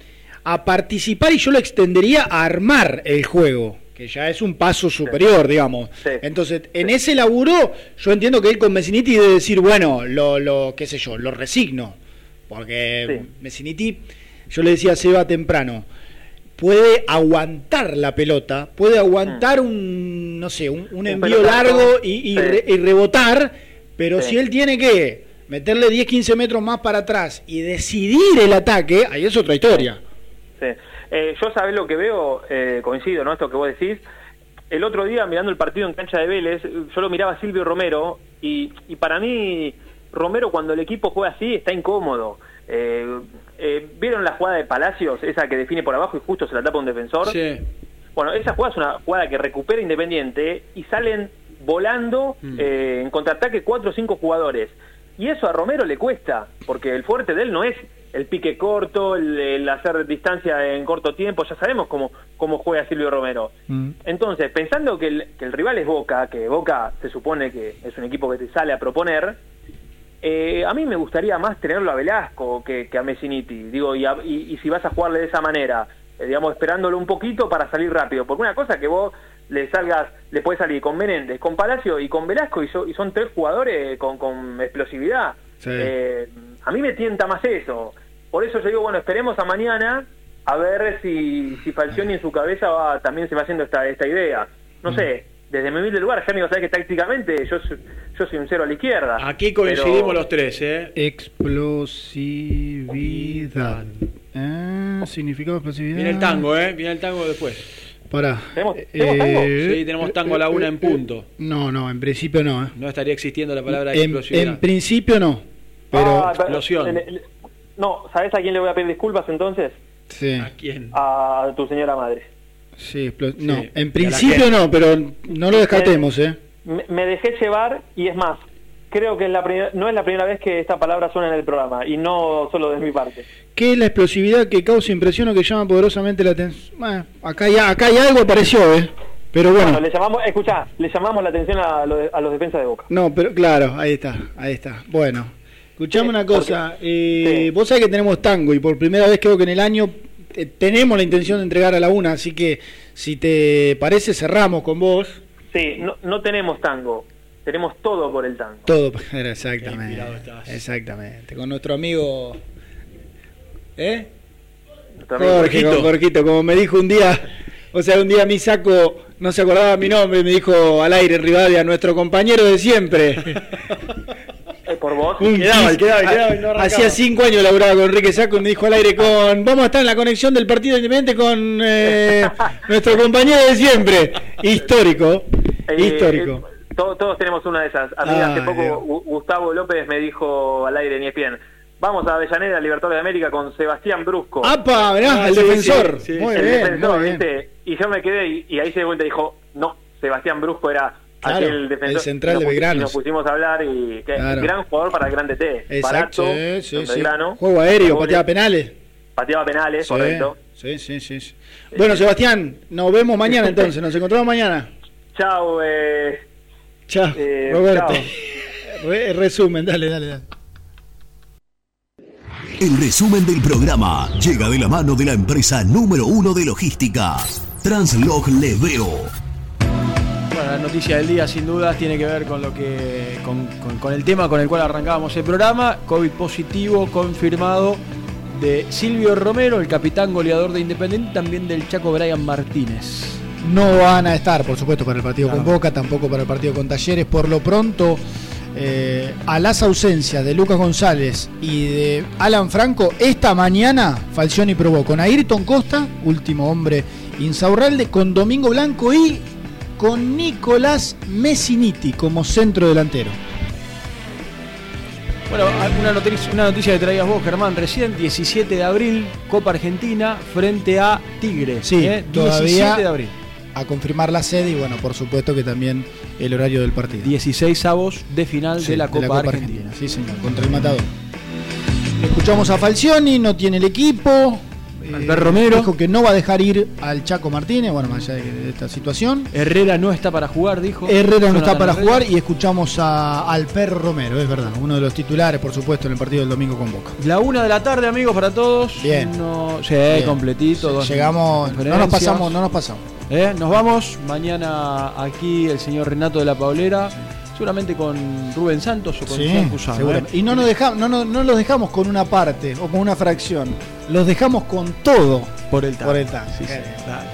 a participar y yo lo extendería a armar el juego, que ya es un paso superior, digamos. Entonces, en ese laburo, yo entiendo que él con Messiniti debe decir, bueno, lo, lo qué sé yo, lo resigno, porque Messiniti, yo le decía a Seba temprano, puede aguantar la pelota, puede aguantar un, no sé, un, un envío largo y, y Sí. re- y rebotar, pero Sí. si él tiene que meterle 10, 15 metros más para atrás y decidir el ataque, ahí es otra historia. Sí. Eh, yo sabés lo que veo, eh, coincido, ¿no? Esto que vos decís. El otro día, mirando el partido en cancha de Vélez, yo lo miraba a Silvio Romero y, y para mí, Romero cuando el equipo juega así está incómodo. Eh, eh, ¿Vieron la jugada de Palacios, esa que define por abajo y justo se la tapa un defensor? Sí. Bueno, esa jugada es una jugada que recupera Independiente y salen volando eh, en contraataque cuatro o cinco jugadores. Y eso a Romero le cuesta, porque el fuerte de él no es el pique corto, el, el hacer distancia en corto tiempo, ya sabemos cómo, cómo juega Silvio Romero. Mm. Entonces, pensando que el, que el rival es Boca, que Boca se supone que es un equipo que te sale a proponer, eh, a mí me gustaría más tenerlo a Velasco que, que a Messiniti. Digo, y, a- y- y si vas a jugarle de esa manera, eh, digamos, esperándolo un poquito para salir rápido. Porque una cosa que vos le salgas, le puedes salir con Menéndez, con Palacio y con Velasco, y, so- y son tres jugadores con, con explosividad. Sí. Eh, a mí me tienta más eso. Por eso yo digo, bueno, esperemos a mañana a ver si, si Falcioni en su cabeza va, también se va haciendo esta, esta idea. No sé, desde mi humilde lugar, ya me iba a saber que tácticamente yo, soy- yo soy un cero a la izquierda. Aquí coincidimos Pero- los tres, ¿eh? Explosividad. Ah, significado de explosividad. Viene el tango, ¿eh? Viene el tango después. Pará. ¿Tenemos, tenemos tango? Sí, tenemos tango a la una en punto. No, no, en principio no. ¿eh? No estaría existiendo la palabra En, explosividad. en principio no. Pero. Ah, Explosión. no, ¿sabes a quién le voy a pedir disculpas entonces? sí. ¿A quién? A tu señora madre. Sí, no, Sí, en principio no, pero no lo descartemos, ¿eh? Me, me dejé llevar y es más, creo que es la no es la primera vez que esta palabra suena en el programa y no solo de mi parte. ¿Qué es la explosividad que causa impresión o que llama poderosamente la atención? Bueno, acá hay, acá hay algo apareció, ¿eh? Pero bueno. Bueno, le llamamos, escuchá, le llamamos la atención a, lo de- a los defensas de Boca. No, pero claro, ahí está, ahí está. Bueno, escuchame una cosa. eh, Vos sabés que tenemos tango y por primera vez creo que en el año eh, tenemos la intención de entregar a la una, así que si te parece cerramos con vos. Sí, no, no tenemos tango, tenemos todo por el tango. Todo, (laughs) exactamente. Exactamente. Con nuestro amigo. ¿Eh? Nuestro amigo Jorge, con Jorgito, como me dijo un día, o sea, un día mi saco no se acordaba mi nombre, me dijo al aire Rivadia, nuestro compañero de siempre. (laughs) Por vos. Un Quedaba, no. Hacía cinco años laburaba con Enrique Saco y me dijo al aire con vamos a estar en la conexión del partido independiente con eh, (laughs) nuestro compañero de siempre. Histórico. Eh, Histórico. eh, todos, todos tenemos una de esas. A mí Ay, hace poco Dios. Gustavo López me dijo al aire en ESPN, vamos a Avellaneda, Libertadores de América con Sebastián Brusco. ¡Apa! Mirá, Ah, el sí, defensor. sí, muy el bien, defensor, muy bien. ¿viste? Y yo me quedé y, y ahí se dio cuenta y dijo, no, Sebastián Brusco era Claro, aquel defensor. el central de Belgrano. y Nos pusimos a hablar y que Claro. gran jugador para el gran DT. Exacto. Barato, sí, sí. Juego aéreo, pateaba penales. Pateaba penales, Sí, correcto. Sí, sí, sí, sí. Bueno, Sebastián, nos vemos mañana (laughs) entonces, nos encontramos mañana. Chao, eh, Chao, eh, Roberto. chao. Re- resumen, dale, dale, dale. El resumen del programa llega de la mano de la empresa número uno de logística, Translog Leveo. La noticia del día sin dudas tiene que ver con lo que con, con- con el tema con el cual arrancábamos el programa, COVID positivo confirmado de Silvio Romero, el capitán goleador de Independiente, también del Chaco Brian Martínez. No van a estar, por supuesto, para el partido con Boca, tampoco para el partido con Talleres. Por lo pronto, eh, a las ausencias de Lucas González y de Alan Franco, esta mañana Falcioni probó con Ayrton Costa, último hombre Insaurralde, con Domingo Blanco y con Nicolás Messiniti como centro delantero. Bueno, una noticia, una noticia que traías vos, Germán, recién, 17 de abril, Copa Argentina frente a Tigre. Sí, ¿eh? todavía 17 de abril. a confirmar la sede y bueno, por supuesto que también el horario del partido. 16 avos de final Sí, de la Copa, Argentina. Sí, señor, contra el Matador. Escuchamos a Falcioni, no tiene el equipo. Albert Romero. Dijo que no va a dejar ir al Chaco Martínez, bueno, más allá de, de esta situación. Herrera no está para jugar, dijo. Herrera no está para Herrera. jugar y escuchamos a Alper Romero, es verdad, uno de los titulares, por supuesto, en el partido del domingo con Boca. La una de la tarde, amigos, para todos. Bien. No, sí, Bien. completito. dos Llegamos, no nos pasamos, no nos pasamos. Eh, Nos vamos. Mañana aquí el señor Renato de la Paulera. Seguramente con Rubén Santos o con Sí, Cusano, eh. Y no, nos deja- no, no, no los dejamos con una parte o con una fracción, los dejamos con todo por el tango. Por el tango. Sí, sí, dale.